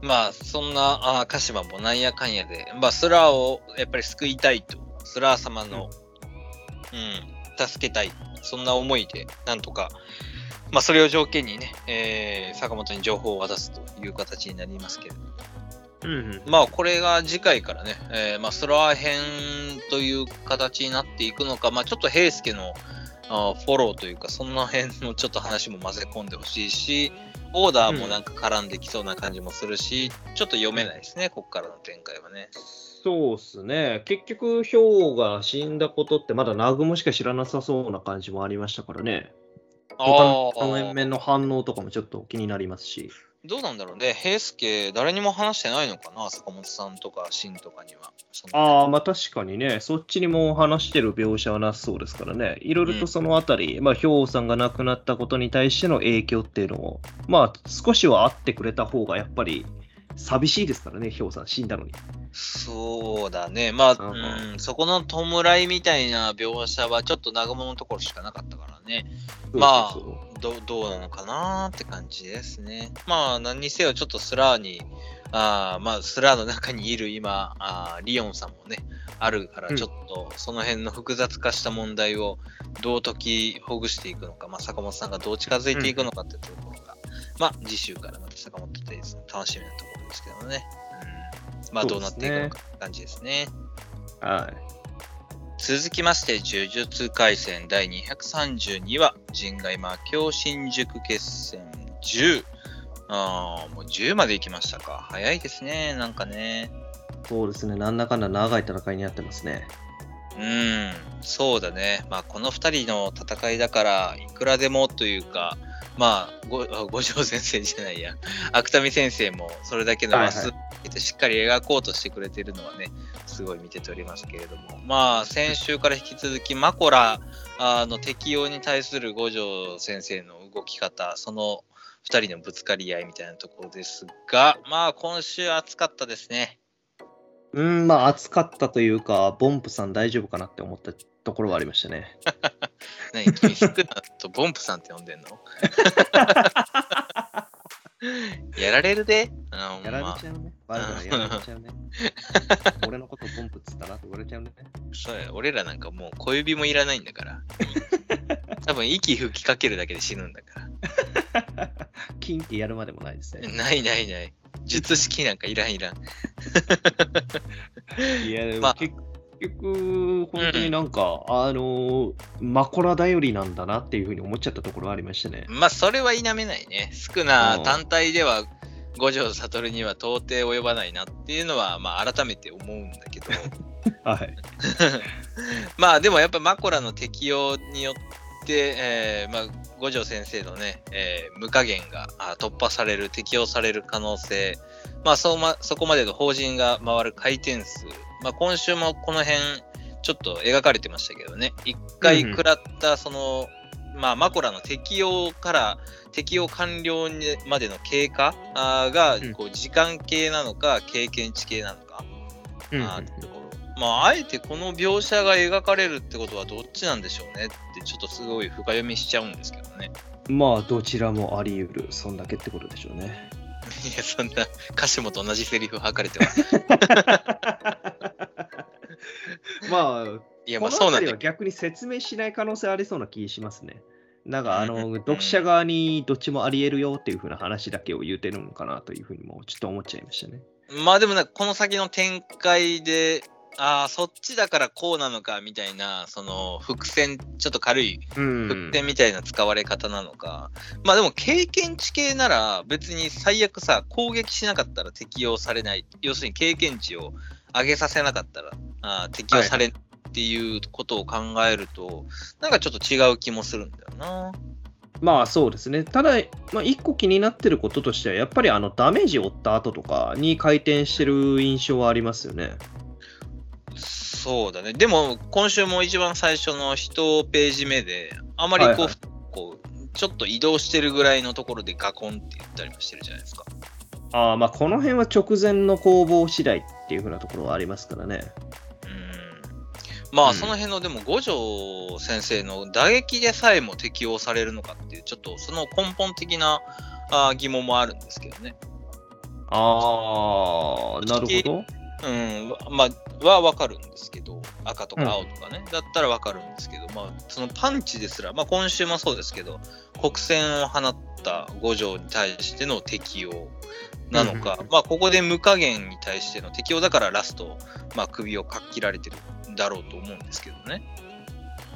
まあそんなあ鹿島もなんやかんやで、まあスラーをやっぱり救いたいと、スラー様の、うん、助けたい、そんな思いで、なんとか、まあそれを条件にね、えー坂本に情報を渡すという形になりますけれども。うんうん。まあこれが次回からね、えーまあ、スラー編という形になっていくのか、まあ、ちょっと平介のあフォローというか、そんな辺のちょっと話も混ぜ込んでほしいし、オーダーもなんか絡んできそうな感じもするし、ちょっと読めないですね、ここからの展開はね。そうっすね。結局、ヒョウが死んだことってまだナグモしか知らなさそうな感じもありましたからね。他の面々の反応とかもちょっと気になりますし。どうなんだろうね、平介、誰にも話してないのかな、坂本さんとか、シンとかには。ああ、まあ確かにね、そっちにも話してる描写はなさそうですからね。いろいろとそのあたり、まあ、ヒョウさんが亡くなったことに対しての影響っていうのを、まあ少しはあってくれた方がやっぱり寂しいですからね、ヒョウさん死んだのに。そうだね。まあ、うんうんうん、そこの弔いみたいな描写はちょっと南雲のところしかなかったからね。まあどどうなのかなって感じですね。まあ、何にせよちょっとスラーに、あーまあ、スラーの中にいる今、あーリオンさんもね、あるから、うんちょっとその辺の複雑化した問題をどう解きほぐしていくのか、まあ、坂本さんがどう近づいていくのかってところが、まあ、次週からまた坂本テイズの楽しみなところですけどね。うん、まあ、どうなっていくのかって感じですね。はい。続きまして、呪術廻戦第232話、人外魔境新宿決戦10。ああ、もう10まで行きましたか。早いですね、なんかね。そうですね、なんだかんだ長い戦いになってますね。うん、そうだね。まあ、この2人の戦いだから、いくらでもというか、まあ、ご五条先生じゃないや、芥見先生もそれだけの話数をかけてしっかり描こうとしてくれているのはね、すごい見てておりますけれども、まあ、先週から引き続き、マコラあの適用に対する五条先生の動き方、その2人のぶつかり合いみたいなところですが、まあ、今週暑かったですね。うん、まあ暑かったというか、ボンプさん大丈夫かなって思ったところはありましたね。何君、スクナとボンプさんって呼んでんの？やられるで。あやられまあちゃうね。バレたらやられちゃうね。俺のことボンプっつったなって言われちゃうね。そうや俺らなんかもう小指もいらないんだから。多分息吹きかけるだけで死ぬんだかキンってやるまでもないですら。ね。ないないない。術式なんかいらんいらん。いや、でもまあ結局、本当になんか、あの、マコラ頼りなんだなっていうふうに思っちゃったところはありましたね。まあ、それは否めないね。少な単体では五条悟には到底及ばないなっていうのは、まあ、改めて思うんだけど。はい。まあ、でもやっぱマコラの適用によって、えーまあ、五条先生のね、えー無加減があ突破される、適用される可能性、まあ、そうまそこまでの法人が回る回転数、まあ、今週もこの辺、ちょっと描かれてましたけどね、一回うんうん食らった、その、まあ、マコラの適用から適用完了にまでの経過がうんこう時間系なのか経験値系なのか、うんあーってところまあ、あえてこの描写が描かれるってことはどっちなんでしょうねってちょっとすごい深読みしちゃうんですけどね。まあ、どちらもあり得る、そんだけってことでしょうね。いや、そんな歌詞もと同じセリフ吐かれては。まあ、いや、まこあそうなんだ逆に説明しない可能性ありそうな気しますね。なんか、あの、読者側にどっちもあり得るよっていうふうな話だけを言うてるのかなというふうにもちょっと思っちゃいましたね。ど。まあでもなんかこの先の展開で、ああ、そっちだからこうなのかみたいな、その伏線、ちょっと軽いうん伏線みたいな使われ方なのか。まあでも経験値系なら別に最悪さ、攻撃しなかったら適用されない。要するに経験値を上げさせなかったらあー適用されないっていうことを考えると、なんかちょっと違う気もするんだよな。まあそうですね。ただ、まあ、一個気になってることとしては、やっぱりあのダメージを負った後とかに回転してる印象はありますよね。そうだね。でも今週も一番最初の1ページ目で、あまりこう、はいはいこうちょっと移動してるぐらいのところでガコンって言ったりもしてるじゃないですか。ああ、まあこの辺は直前の攻防次第っていうふうなところはありますからね。うんまあ、うん。その辺のでも五条先生の打撃でさえも適用されるのかっていう、ちょっとその根本的なあー疑問もあるんですけどね。ああ、なるほど。うん、わまあ、はわかるんですけど、赤とか青とかね、だったらわかるんですけど、まあ、そのパンチですら、まあ、今週もそうですけど、国戦を放った五条に対しての適用なのか、うんうんまあ、ここで無加減に対しての適用だからラスト、まあ、首をかっ切られてる。んだろうと思うんですけどね。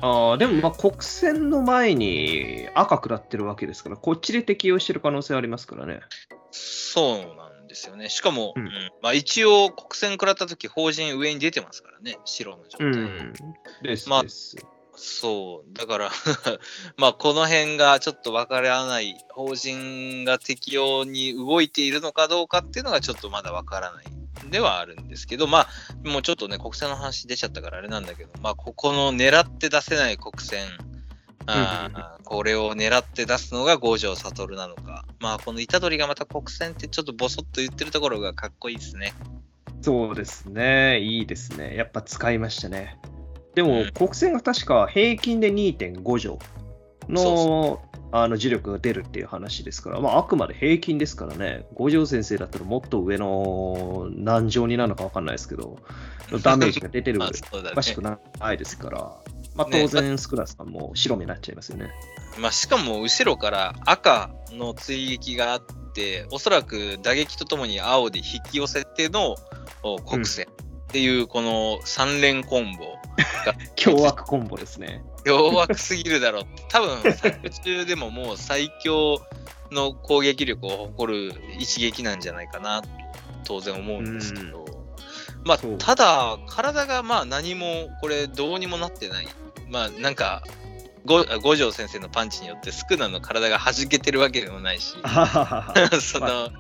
ああ、でもまあ国戦の前に赤食らってるわけですから、こっちで適用してる可能性ありますからね。そうなんですよね。しかも、ううんんまあ、一応、国戦食らった時法人上に出てますからね、白の状態。うん。ですまあです。そう、だから、まあ、この辺がちょっとわからない、法人が適用に動いているのかどうかっていうのがちょっとまだわからないではあるんですけど、まあ、もうちょっとね、国戦の話出ちゃったからあれなんだけど、まあ、ここの狙って出せない国戦、あーこれを狙って出すのが五条悟なのか、まあ、この虎杖がまた国戦ってちょっとボソッと言ってるところがかっこいいですね。そうですね。いいですね。やっぱ使いましたね。でも、うん。国戦が確か平均で2.5乗のあの磁力が出るっていう話ですから、まあ、あくまで平均ですからね、五条先生だったらもっと上の何乗になるのか分かんないですけど、ダメージが出てる まおあね。かしくないですから、まあ、ね当然、スクラスさんも白目になっちゃいますよね。まあ、しかも後ろから赤の追撃があって、おそらく打撃とともに青で引き寄せてのお国戦っていうこの3連コンボ。が 凶悪コンボですね。弱くすぎるだろう。多分作中でももう最強の攻撃力を誇る一撃なんじゃないかなと当然思うんですけど、まあただ体がまあ何もこれどうにもなってない。まあなんかご五条先生のパンチによってスクナの体が弾けてるわけでもないし。その、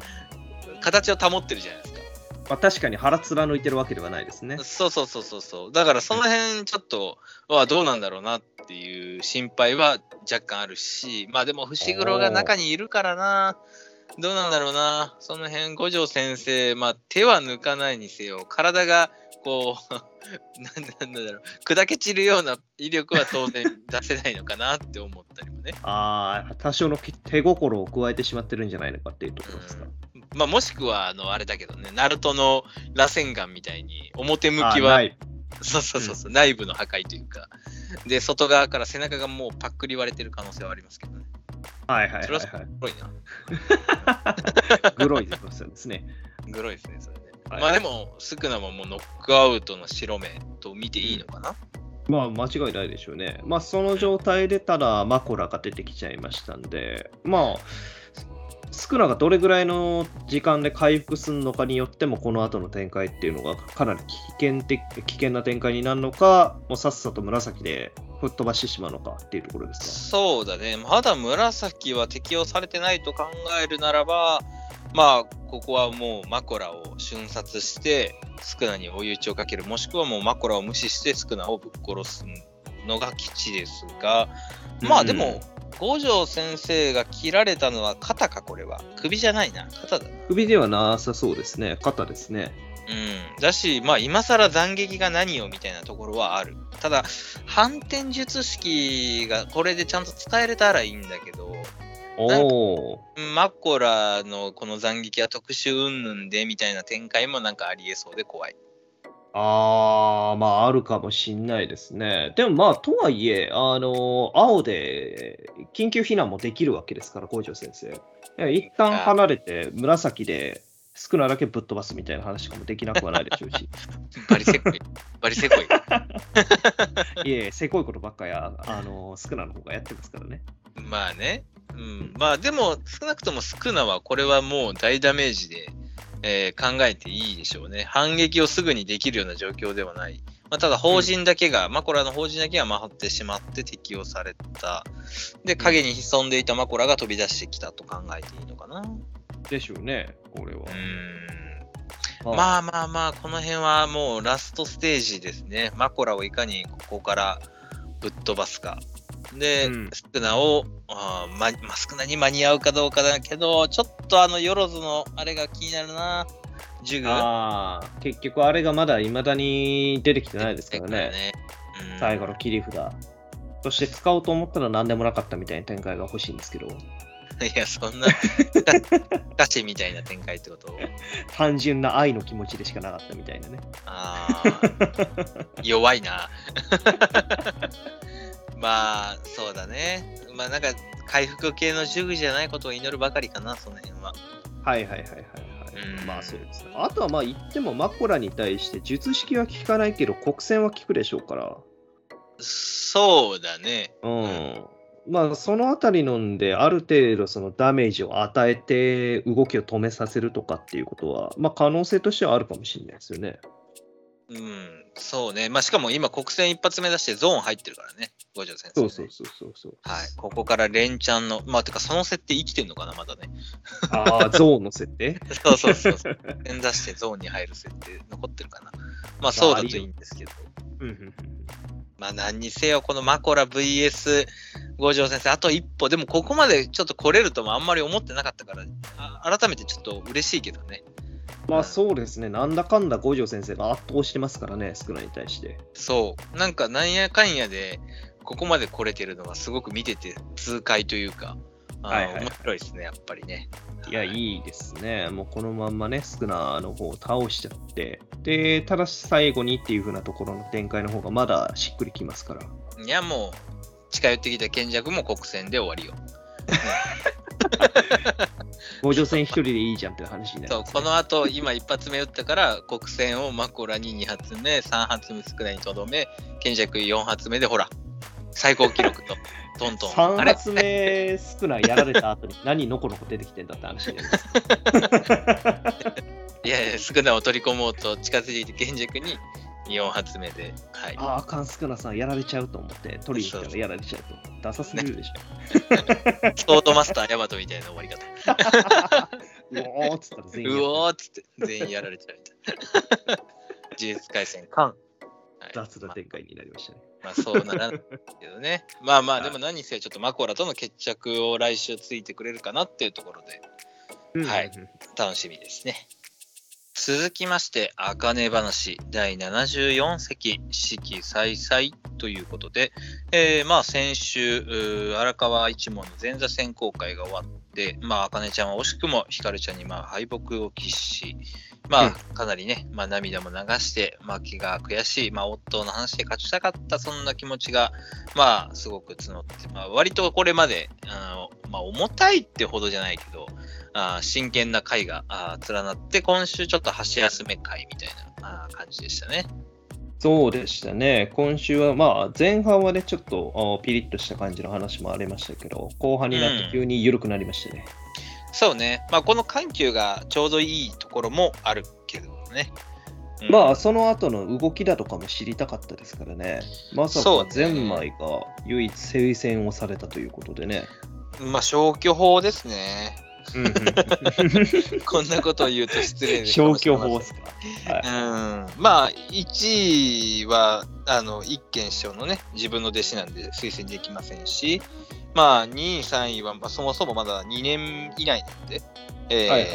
形を保ってるじゃないですかまあ、確かに腹貫いてるわけではないですね。そうそうそうそうそうだからその辺ちょっとはどうなんだろうなっていう心配は若干あるしまあでも伏黒が中にいるからなどうなんだろうな。その辺五条先生まあ手は抜かないにせよ体がこう なんなんだろう砕け散るような威力は当然出せないのかなって思ったりもね。ああ、多少の手心を加えてしまってるんじゃないのかっていうところですか。まあもしくはあのあれだけどねナルトの螺旋岩みたいに表向あきはそうそうそうそう、内部の破壊というか、で、外側から背中がもうパックリ割れてる可能性はありますけどね。はいはいはい、はい。それはすごいな。グロいですね。グロいですね、それね。はいまあでも、スクナももうノックアウトの白目と見ていいのかな、まあ間違いないでしょうね。まあその状態でただマコラが出てきちゃいましたんで、まあ、スクナがどれぐらいの時間で回復するのかによっても、この後の展開っていうのがかなり危険的危険な展開になるのか、もうさっさと紫で吹っ飛ばしてしまうのかっていうところですそうだね。まだ紫は適用されてないと考えるならば、まあ、ここはもうマコラを瞬殺して、スクナに追い打ちをかける、もしくはもうマコラを無視してスクナをぶっ殺すのが基地ですが、まあでも、五条先生が切られたのは肩か、これは。首じゃないな、肩だな。か。首ではなさそうですね。肩ですね。うん。だし、まあ今更斬撃が何をみたいなところはある。ただ、反転術式がこれでちゃんと伝えれたらいいんだけど、おお。マコラのこの斬撃は特殊云々でみたいな展開もなんかありえそうで怖い。あー、まあ、あるかもしんないですね。でもまあ、とはいえ、あの、青で緊急避難もできるわけですから、五条先生。一旦離れて、紫で少なだけぶっ飛ばすみたいな話とかもできなくはないでしょうし。バリせこい。バリせこい。いえ、せこいことばっかや、あの、少なの方がやってますからね。まあね。うん。まあでも少なくともスクナはこれはもう大ダメージで、えー考えていいでしょうね。反撃をすぐにできるような状況ではない。まあ、ただ、法人だけが、マコラの法人だけが回ってしまって適用された。で、影に潜んでいたマコラが飛び出してきたと考えていいのかな。でしょうね、これはう。ーん。あまあまあまあ、この辺はもうラストステージですね。マコラをいかにここからぶっ飛ばすか。で、うんスクナを、あーま、まあ、スクナに間に合うかどうかだけど、ちょっとあの、ヨロズのあれが気になるな。ジュグ？あー結局あれがまだ未だに出てきてないですからね。うん最後の切り札。そして使おうと思ったら何でもなかったみたいな展開が欲しいんですけど、いや、そんな、ガチみたいな展開ってこと？単純な愛の気持ちでしかなかったみたいなね。ああ、弱いな。まあ、そうだね。まあ、なんか、回復系の呪具じゃないことを祈るばかりかな、その辺は。はいはいはいはいはい。うんまあそうですね。あとはまあ言ってもマコラに対して術式は効かないけど国戦は効くでしょうから。そうだね。うん。まあそのあたりのんである程度そのダメージを与えて動きを止めさせるとかっていうことは、まあ可能性としてはあるかもしれないですよね。うん、そうね。まあ、しかも今、国戦一発目出してゾーン入ってるからね、五条先生、そうそうそうそうそう。はい。ここから連チャンの、まあ、てか、その設定生きてんのかな、まだね。ああ、ゾーンの設定？そうそうそうそう。点出してゾーンに入る設定残ってるかな。まあ、そうだといいんですけど。うんまあ何にせよ、このマコラ VS 五条先生、あと一歩、でもここまでちょっと来れるともあんまり思ってなかったから、あ改めてちょっと嬉しいけどね。まあそうですね。なんだかんだ五条先生が圧倒してますからね、少ないに対して。そう。なんかなんやかんやで、ここまで来れてるのはすごく見てて痛快というか、はいはい面白いですね、やっぱりね。いや、いいですね。もうこのまんまね、スクナーの方を倒しちゃって、で、ただし最後にっていう風なところの展開の方がまだしっくりきますから。いや、もう、近寄ってきた賢弱も国戦で終わりよ。五条戦一人でいいじゃんって話になりそうこの後、今一発目打ったから、国戦をマコラに2発目、3発目少ないにとどめ、賢弱4発目で、ほら、最高記録と、トントン。3あれ発目少ないやられた後に何のこのこ出てきてんだって話になります。いやいや、少ないを取り込もうと近づいて賢弱に4発目で、はい。ああ、あかん、スクナさんやられちゃうと思って、取りに来たらやられちゃうと。ダサすぎるでしょ。ソードマスターヤマトみたいな終わり方。うおーっつったら全員うおーっつって全員やられちゃうみたいな。呪術廻戦、カン。はい雑な展開になりましたね。まあそうならないけどね。まあまあ、はいでも何せよちょっとマコラとの決着を来週ついてくれるかなっていうところではいうん楽しみですね。続きまして、あかね話第74席、四季再々ということで、えーまあ先週、荒川一門の前座選考会が終わって、まあ、あかねちゃんは惜しくもひかるちゃんにまあ敗北を喫し、まあ、かなりね、まあ、涙も流して、まあ、気が悔しい、まあ、夫の話で勝ちたかった、そんな気持ちが、まあ、すごく募って、まあ、割とこれまで、あのまあ、重たいってほどじゃないけど、あー真剣な回があー連なって、今週ちょっと箸休め回みたいなあー感じでしたね。そうでしたね。今週は、まあ、前半はね、ちょっとあピリッとした感じの話もありましたけど、後半になって急に緩くなりましたね。そうね。まあ、この緩急がちょうどいいところもあるけどね。うんまあ、その後の動きだとかも知りたかったですからね。まさかそうねゼンマイが唯一推薦をされたということでね。まあ、消去法ですね。こんなことを言うと失礼です。消去法ですか。はいうん。まあ、1位は、あの、一軒師匠のね、自分の弟子なんで推薦できませんし、まあ、2位、3位は、まあ、そもそもまだ2年以内なんで、えーはいは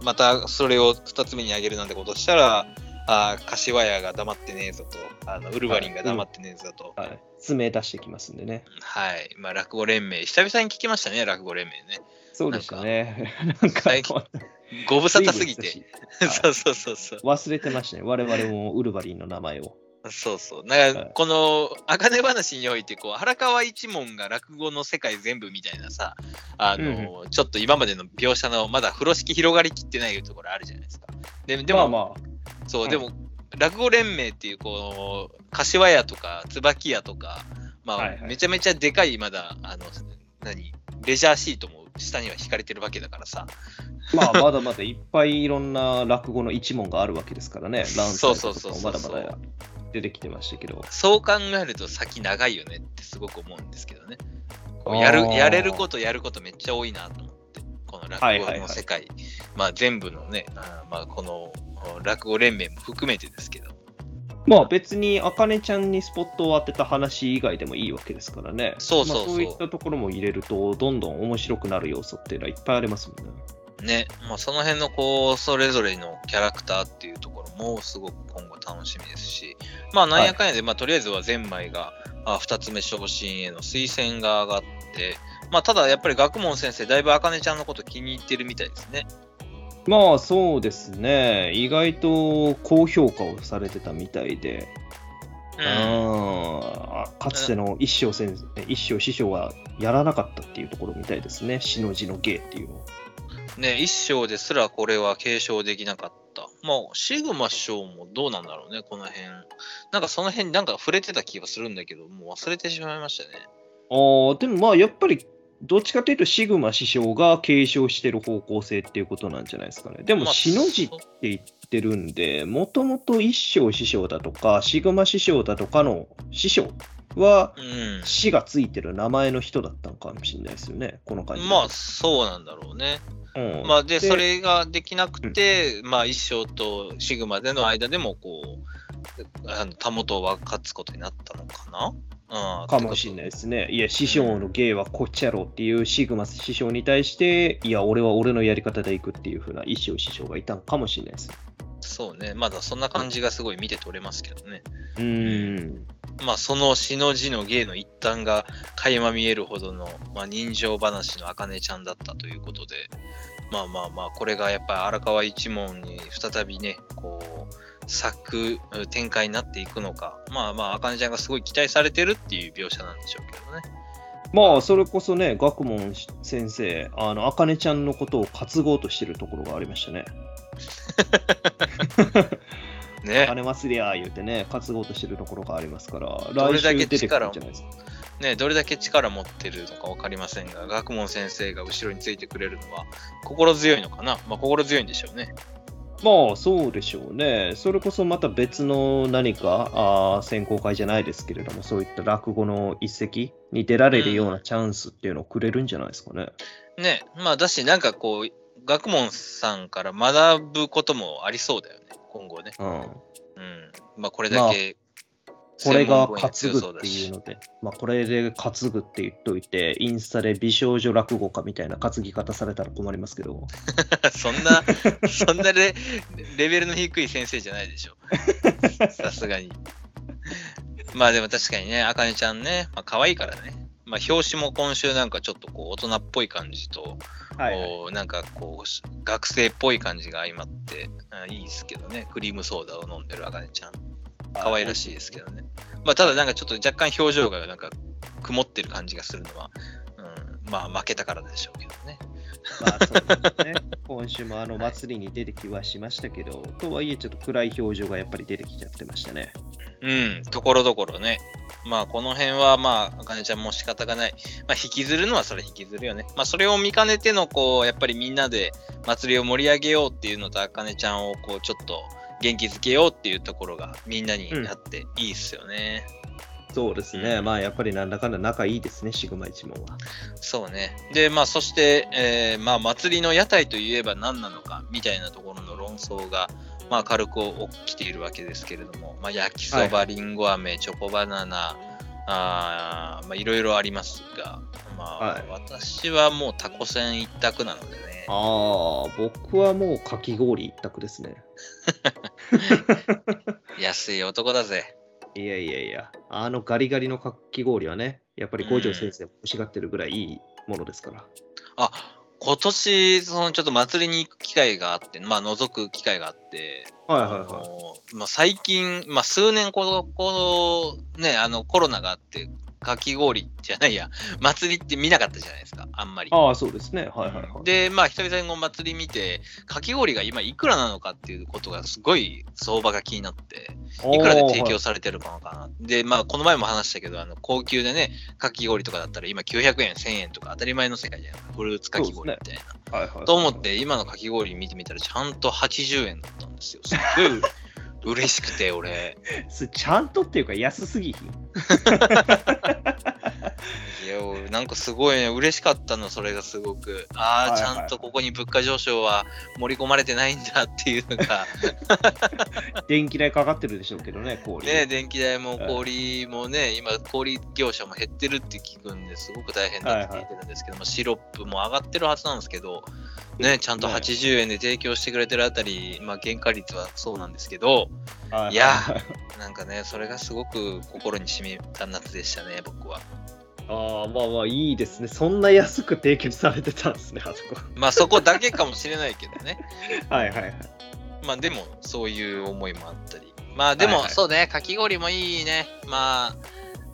またそれを2つ目に上げるなんてことしたら、あー柏屋が黙ってねえぞと、あのウルヴァリンが黙ってねえぞと、はい。爪出してきますんでね。はい。まあ、落語連盟、久々に聞きましたね、落語連盟ね。そうでしたね。なんか、最近ご無沙汰すぎて。はい そうそうそうそう。忘れてましたね。我々もウルヴァリンの名前を。そうそう。なんかはい。この、あかね話において、こう、荒川一門が落語の世界全部みたいなさ、あの、ちょっと今までの描写の、まだ風呂敷広がりきってないところあるじゃないですか。ででも、まあまそう、うんでも、落語連盟っていう、こう、柏屋とか、椿屋とか、まあ、はいはい。めちゃめちゃでかい、まだ、あの、何、レジャーシートも下には引かれてるわけだからさ、あ、まあ、まだまだいっぱいいろんな落語の一問があるわけですからね。そうそうそうそうまだまだ出てきてましたけど。そう考えると先長いよねってすごく思うんですけどね。やるやれることやることめっちゃ多いなと思って、この落語はいはいはいの世界、まあ全部のね、あーまあこの落語連盟も含めてですけど、まあ別に、あかねちゃんにスポットを当てた話以外でもいいわけですからね。そうそうそうまあ、そういったところも入れると、どんどん面白くなる要素っていうのはいっぱいありますもんね。ね、まあその辺のこう、それぞれのキャラクターっていうところもすごく今後楽しみですし、まあなんやかんやで、まあとりあえずはゼンマイがあ2つ目昇進への推薦が上がって、まあただやっぱり学問先生、だいぶあかねちゃんのこと気に入ってるみたいですね。まあそうですね。意外と高評価をされてたみたいで。うんかつての一生先生、一生師匠はやらなかったっていうところみたいですね。死の字の芸っていうのを。ね、一章ですらこれは継承できなかった。まあ、シグマ師匠もどうなんだろうね、この辺。なんかその辺なんか触れてた気がするんだけど、もう忘れてしまいましたね。ああ、でもまあやっぱり、どっちかというとシグマ師匠が継承してる方向性っていうことなんじゃないですかね。でも、まあ死の字って言ってるんで、もともと一生師匠だとか、シグマ師匠だとかの師匠は、うん。死がついてる名前の人だったのかもしれないですよね、この感じ。まあ、そうなんだろうね。うんまあ、で、それができなくて、まあ、一章とシグマでの間でも、こう、あの、たもとを分かつことになったのかな？うん。かもしれないですね。いや、師匠の芸はこっちやろうっていうシグマ師匠に対して、いや、俺は俺のやり方でいくっていう風な一生師匠がいたのかもしれないです。そうね。まだそんな感じがすごい見て取れますけどね。うーん。まあ、その死の字の芸の一端が垣間見えるほどの、まあ、人情話の茜ちゃんだったということで、まあまあまあ、これがやっぱり荒川一門に再びね、こう、作展開になっていくのか、まあまあ、茜ちゃんがすごい期待されてるっていう描写なんでしょうけどね。まあ、それこそね、学問先生、あの、あかねちゃんのことを担ごうとしてるところがありましたね。あねかねますりゃー言うてね、担ごうとしてるところがありますから、どれだけ力をんじゃないですか。ねどれだけ力持ってるのか分かりませんが、学問先生が後ろについてくれるのは心強いのかな？まあ、心強いんでしょうね。まあ、そうでしょうね。それこそまた別の何か、あー選考会じゃないですけれども、そういった落語の一席に出られるようなチャンスっていうのをくれるんじゃないですかね。ね、まあだし、なんかこう、学問さんから学ぶこともありそうだよね、今後ね。うん。うん。まあこれだけ、これが担ぐっていうので、まあ、これで担ぐって言っといて、インスタで美少女落語家みたいな担ぎ方されたら困りますけど、そんな、そんなレレベルの低い先生じゃないでしょ。さすがに。まあでも確かにね、あかねちゃんね、まあ可愛いからね。まあ表紙も今週なんかちょっとこう大人っぽい感じと、はいはい。なんかこうし学生っぽい感じが相まってあいいですけどね。クリームソーダを飲んでるあかねちゃん。可愛らしいですけどね、まあ、ただなんかちょっと若干表情がなんか曇ってる感じがするのは、うん、まあ負けたからでしょうけどねまあそうね。今週もあの祭りに出てきはしましたけど、とはいえちょっと暗い表情がやっぱり出てきちゃってましたね。うんところどころねまあこの辺はまああかねちゃんも仕方がないまあ引きずるのはそれ引きずるよねまあそれを見かねてのこうやっぱりみんなで祭りを盛り上げようっていうのとあかねちゃんをこうちょっと元気づけようっていうところがみんなにあっていいっすよね、そうですね。うんまあやっぱりなんだかんだ仲いいですね、シグマ一門は。そうね。で、まあ、そして、えーまあ、祭りの屋台といえば何なのかみたいなところの論争が、まあ、軽く起きているわけですけれども、まあ、焼きそば、りんご飴、チョコバナナ、あーまあ、いろいろありますが、まあ、はい私はもうタコせん一択なのでね。ああ、僕はもうかき氷一択ですね。安い男だぜ。いやいやいや、あのガリガリのかき氷はね、やっぱり五条先生も欲しがってるぐらいいいものですから。あ、今年、そのちょっと祭りに行く機会があって、まあ、覗く機会があって、あはいはいはい。のまあ、最近、まあ、数年この、このね、あのコロナがあって、かき氷じゃないや、祭りって見なかったじゃないですか、あんまり。ああ、そうですね。はいはいはい。で、まあ、久々にこう祭り見て、かき氷が今いくらなのかっていうことがすごい相場が気になって、いくらで提供されてるのかな。で、まあ、この前も話したけど、あの高級でね、かき氷とかだったら今900円、1000円とか当たり前の世界じゃない。フルーツかき氷みたいな。はいはいはいと思って、今のかき氷見てみたら、ちゃんと80円だったんですよ。すっごい嬉しくて、俺。ちゃんとっていうか安すぎひん。いや、俺なんかすごいね、嬉しかったの、それがすごく。ああ、はいはい。ちゃんとここに物価上昇は盛り込まれてないんだっていうのが、電気代かかってるでしょうけどね、氷。ね、電気代も氷もね、今、氷業者も減ってるって聞くんです。ごく大変だって聞いてるんですけども、シロップも上がってるはずなんですけど、ね、ちゃんとね80円で提供してくれてるあたり、まあ、原価率はそうなんですけど、はい。いや なんかね、それがすごく心に染みた夏でしたね、僕は。ああ、まあまあいいですね。そんな安く提供されてたんですね、あそこ。まあ、そこだけかもしれないけどね。はいはいはい。まあでも、そういう思いもあったり。まあでも、はいはいそうね、かき氷もいいね。まあ、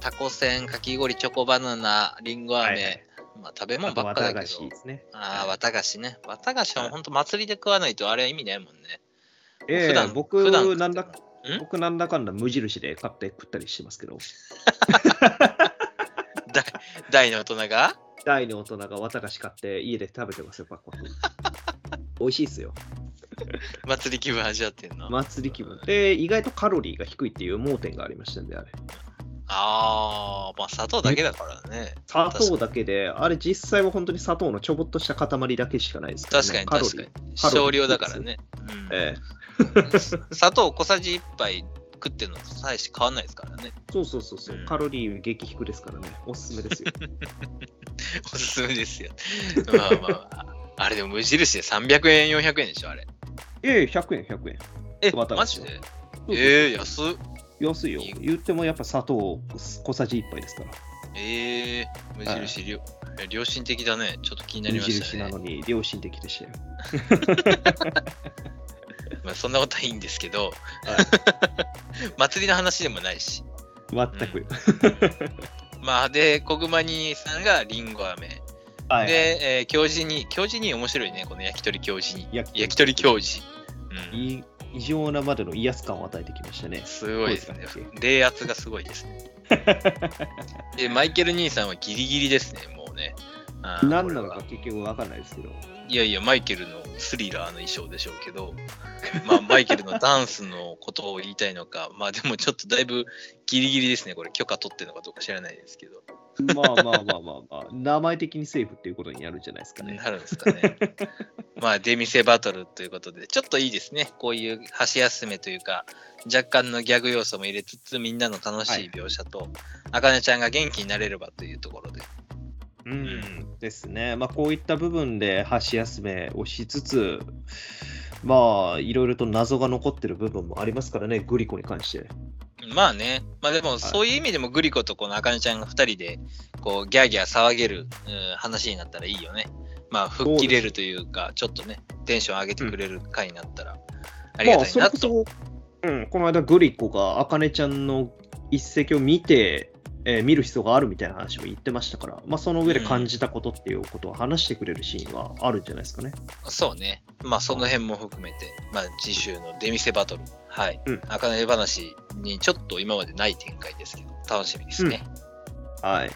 タコせん、かき氷、チョコバナナ、りんご飴。はいはいまあ食べ物ばっかだけど綿菓子。ですね。ああ、綿菓子ね。綿菓子は本当祭りで食わないとあれは意味ないもんね。ええ普段僕普段なんだん？僕なんだかんだ無印で買って食ったりしてますけど、大大の大人が？大の大人が綿菓子買って家で食べてますよ、パクパク。美味しいっすよ。祭り気分味わってんの？祭り気分。で、意外とカロリーが低いっていう盲点がありましたんで、あれ。ああ、まあ砂糖だけだからね。砂糖だけで、あれ実際は本当に砂糖のちょぼっとした塊だけしかないですから、確かに確かに。少量だからね。うんええ砂糖小さじ1杯食ってるのと大して変わんないですからね。そうそうそうそう、うんカロリー激低ですからね、おすすめですよ。おすすめですよ。まあまあ。あれでも無印で300円、400円でしょ、あれ。ええ100円、100円。え、マジで？そうそうえー、安っ。安いよいい。言ってもやっぱ砂糖小さじ1杯ですから。えー、無印、りょ良心的だね。ちょっと気になり無ましたね。印なのに良心的でしたよ。まあ、そんなことはいいんですけど、はい 祭りの話でもないし。全く。まあ、で、小熊兄さんがりんご飴。はいで、えー、教授に、教授に面白いね、この焼き鳥教授に。焼き焼き鳥教授。うん。い異常なまでの威圧感を与えてきましたね。すごいですね。冷圧がすごいですね。で、マイケル兄さんはギリギリですね、もうね。何なのか結局わかんないですけど。いやいや、マイケルのスリラーの衣装でしょうけど、まあ、マイケルのダンスのことを言いたいのか、まあでもちょっとだいぶギリギリですね、これ許可取ってるのかどうか知らないですけど、まあまあまあまあまあ、名前的にセーフっていうことになるんじゃないですかね。なるんですかね。まあ、出店バトルということで、ちょっといいですね、こういう箸休めというか、若干のギャグ要素も入れつつ、みんなの楽しい描写と、あかねちゃんが元気になれればというところで。うんですね。まあこういった部分で箸休めをしつつ、まあいろいろと謎が残ってる部分もありますからね、グリコに関して。まあね、まあでもそういう意味でもグリコとこのあかねちゃんが2人でこうギャーギャー騒げる、うん話になったらいいよね。まあ、吹っ切れるというか、ちょっとね、テンション上げてくれる回になったら、ありがたいなと。まあ、うん、この間、グリコが、あかねちゃんの一石を見て、えー見る必要があるみたいな話を言ってましたから、まあ、その上で感じたことっていうことを話してくれるシーンはあるんじゃないですかね。そうね。まあ、その辺も含めて、まあ、次週の出店バトル、はいうん。あかね話にちょっと今までない展開ですけど、楽しみですね。はい。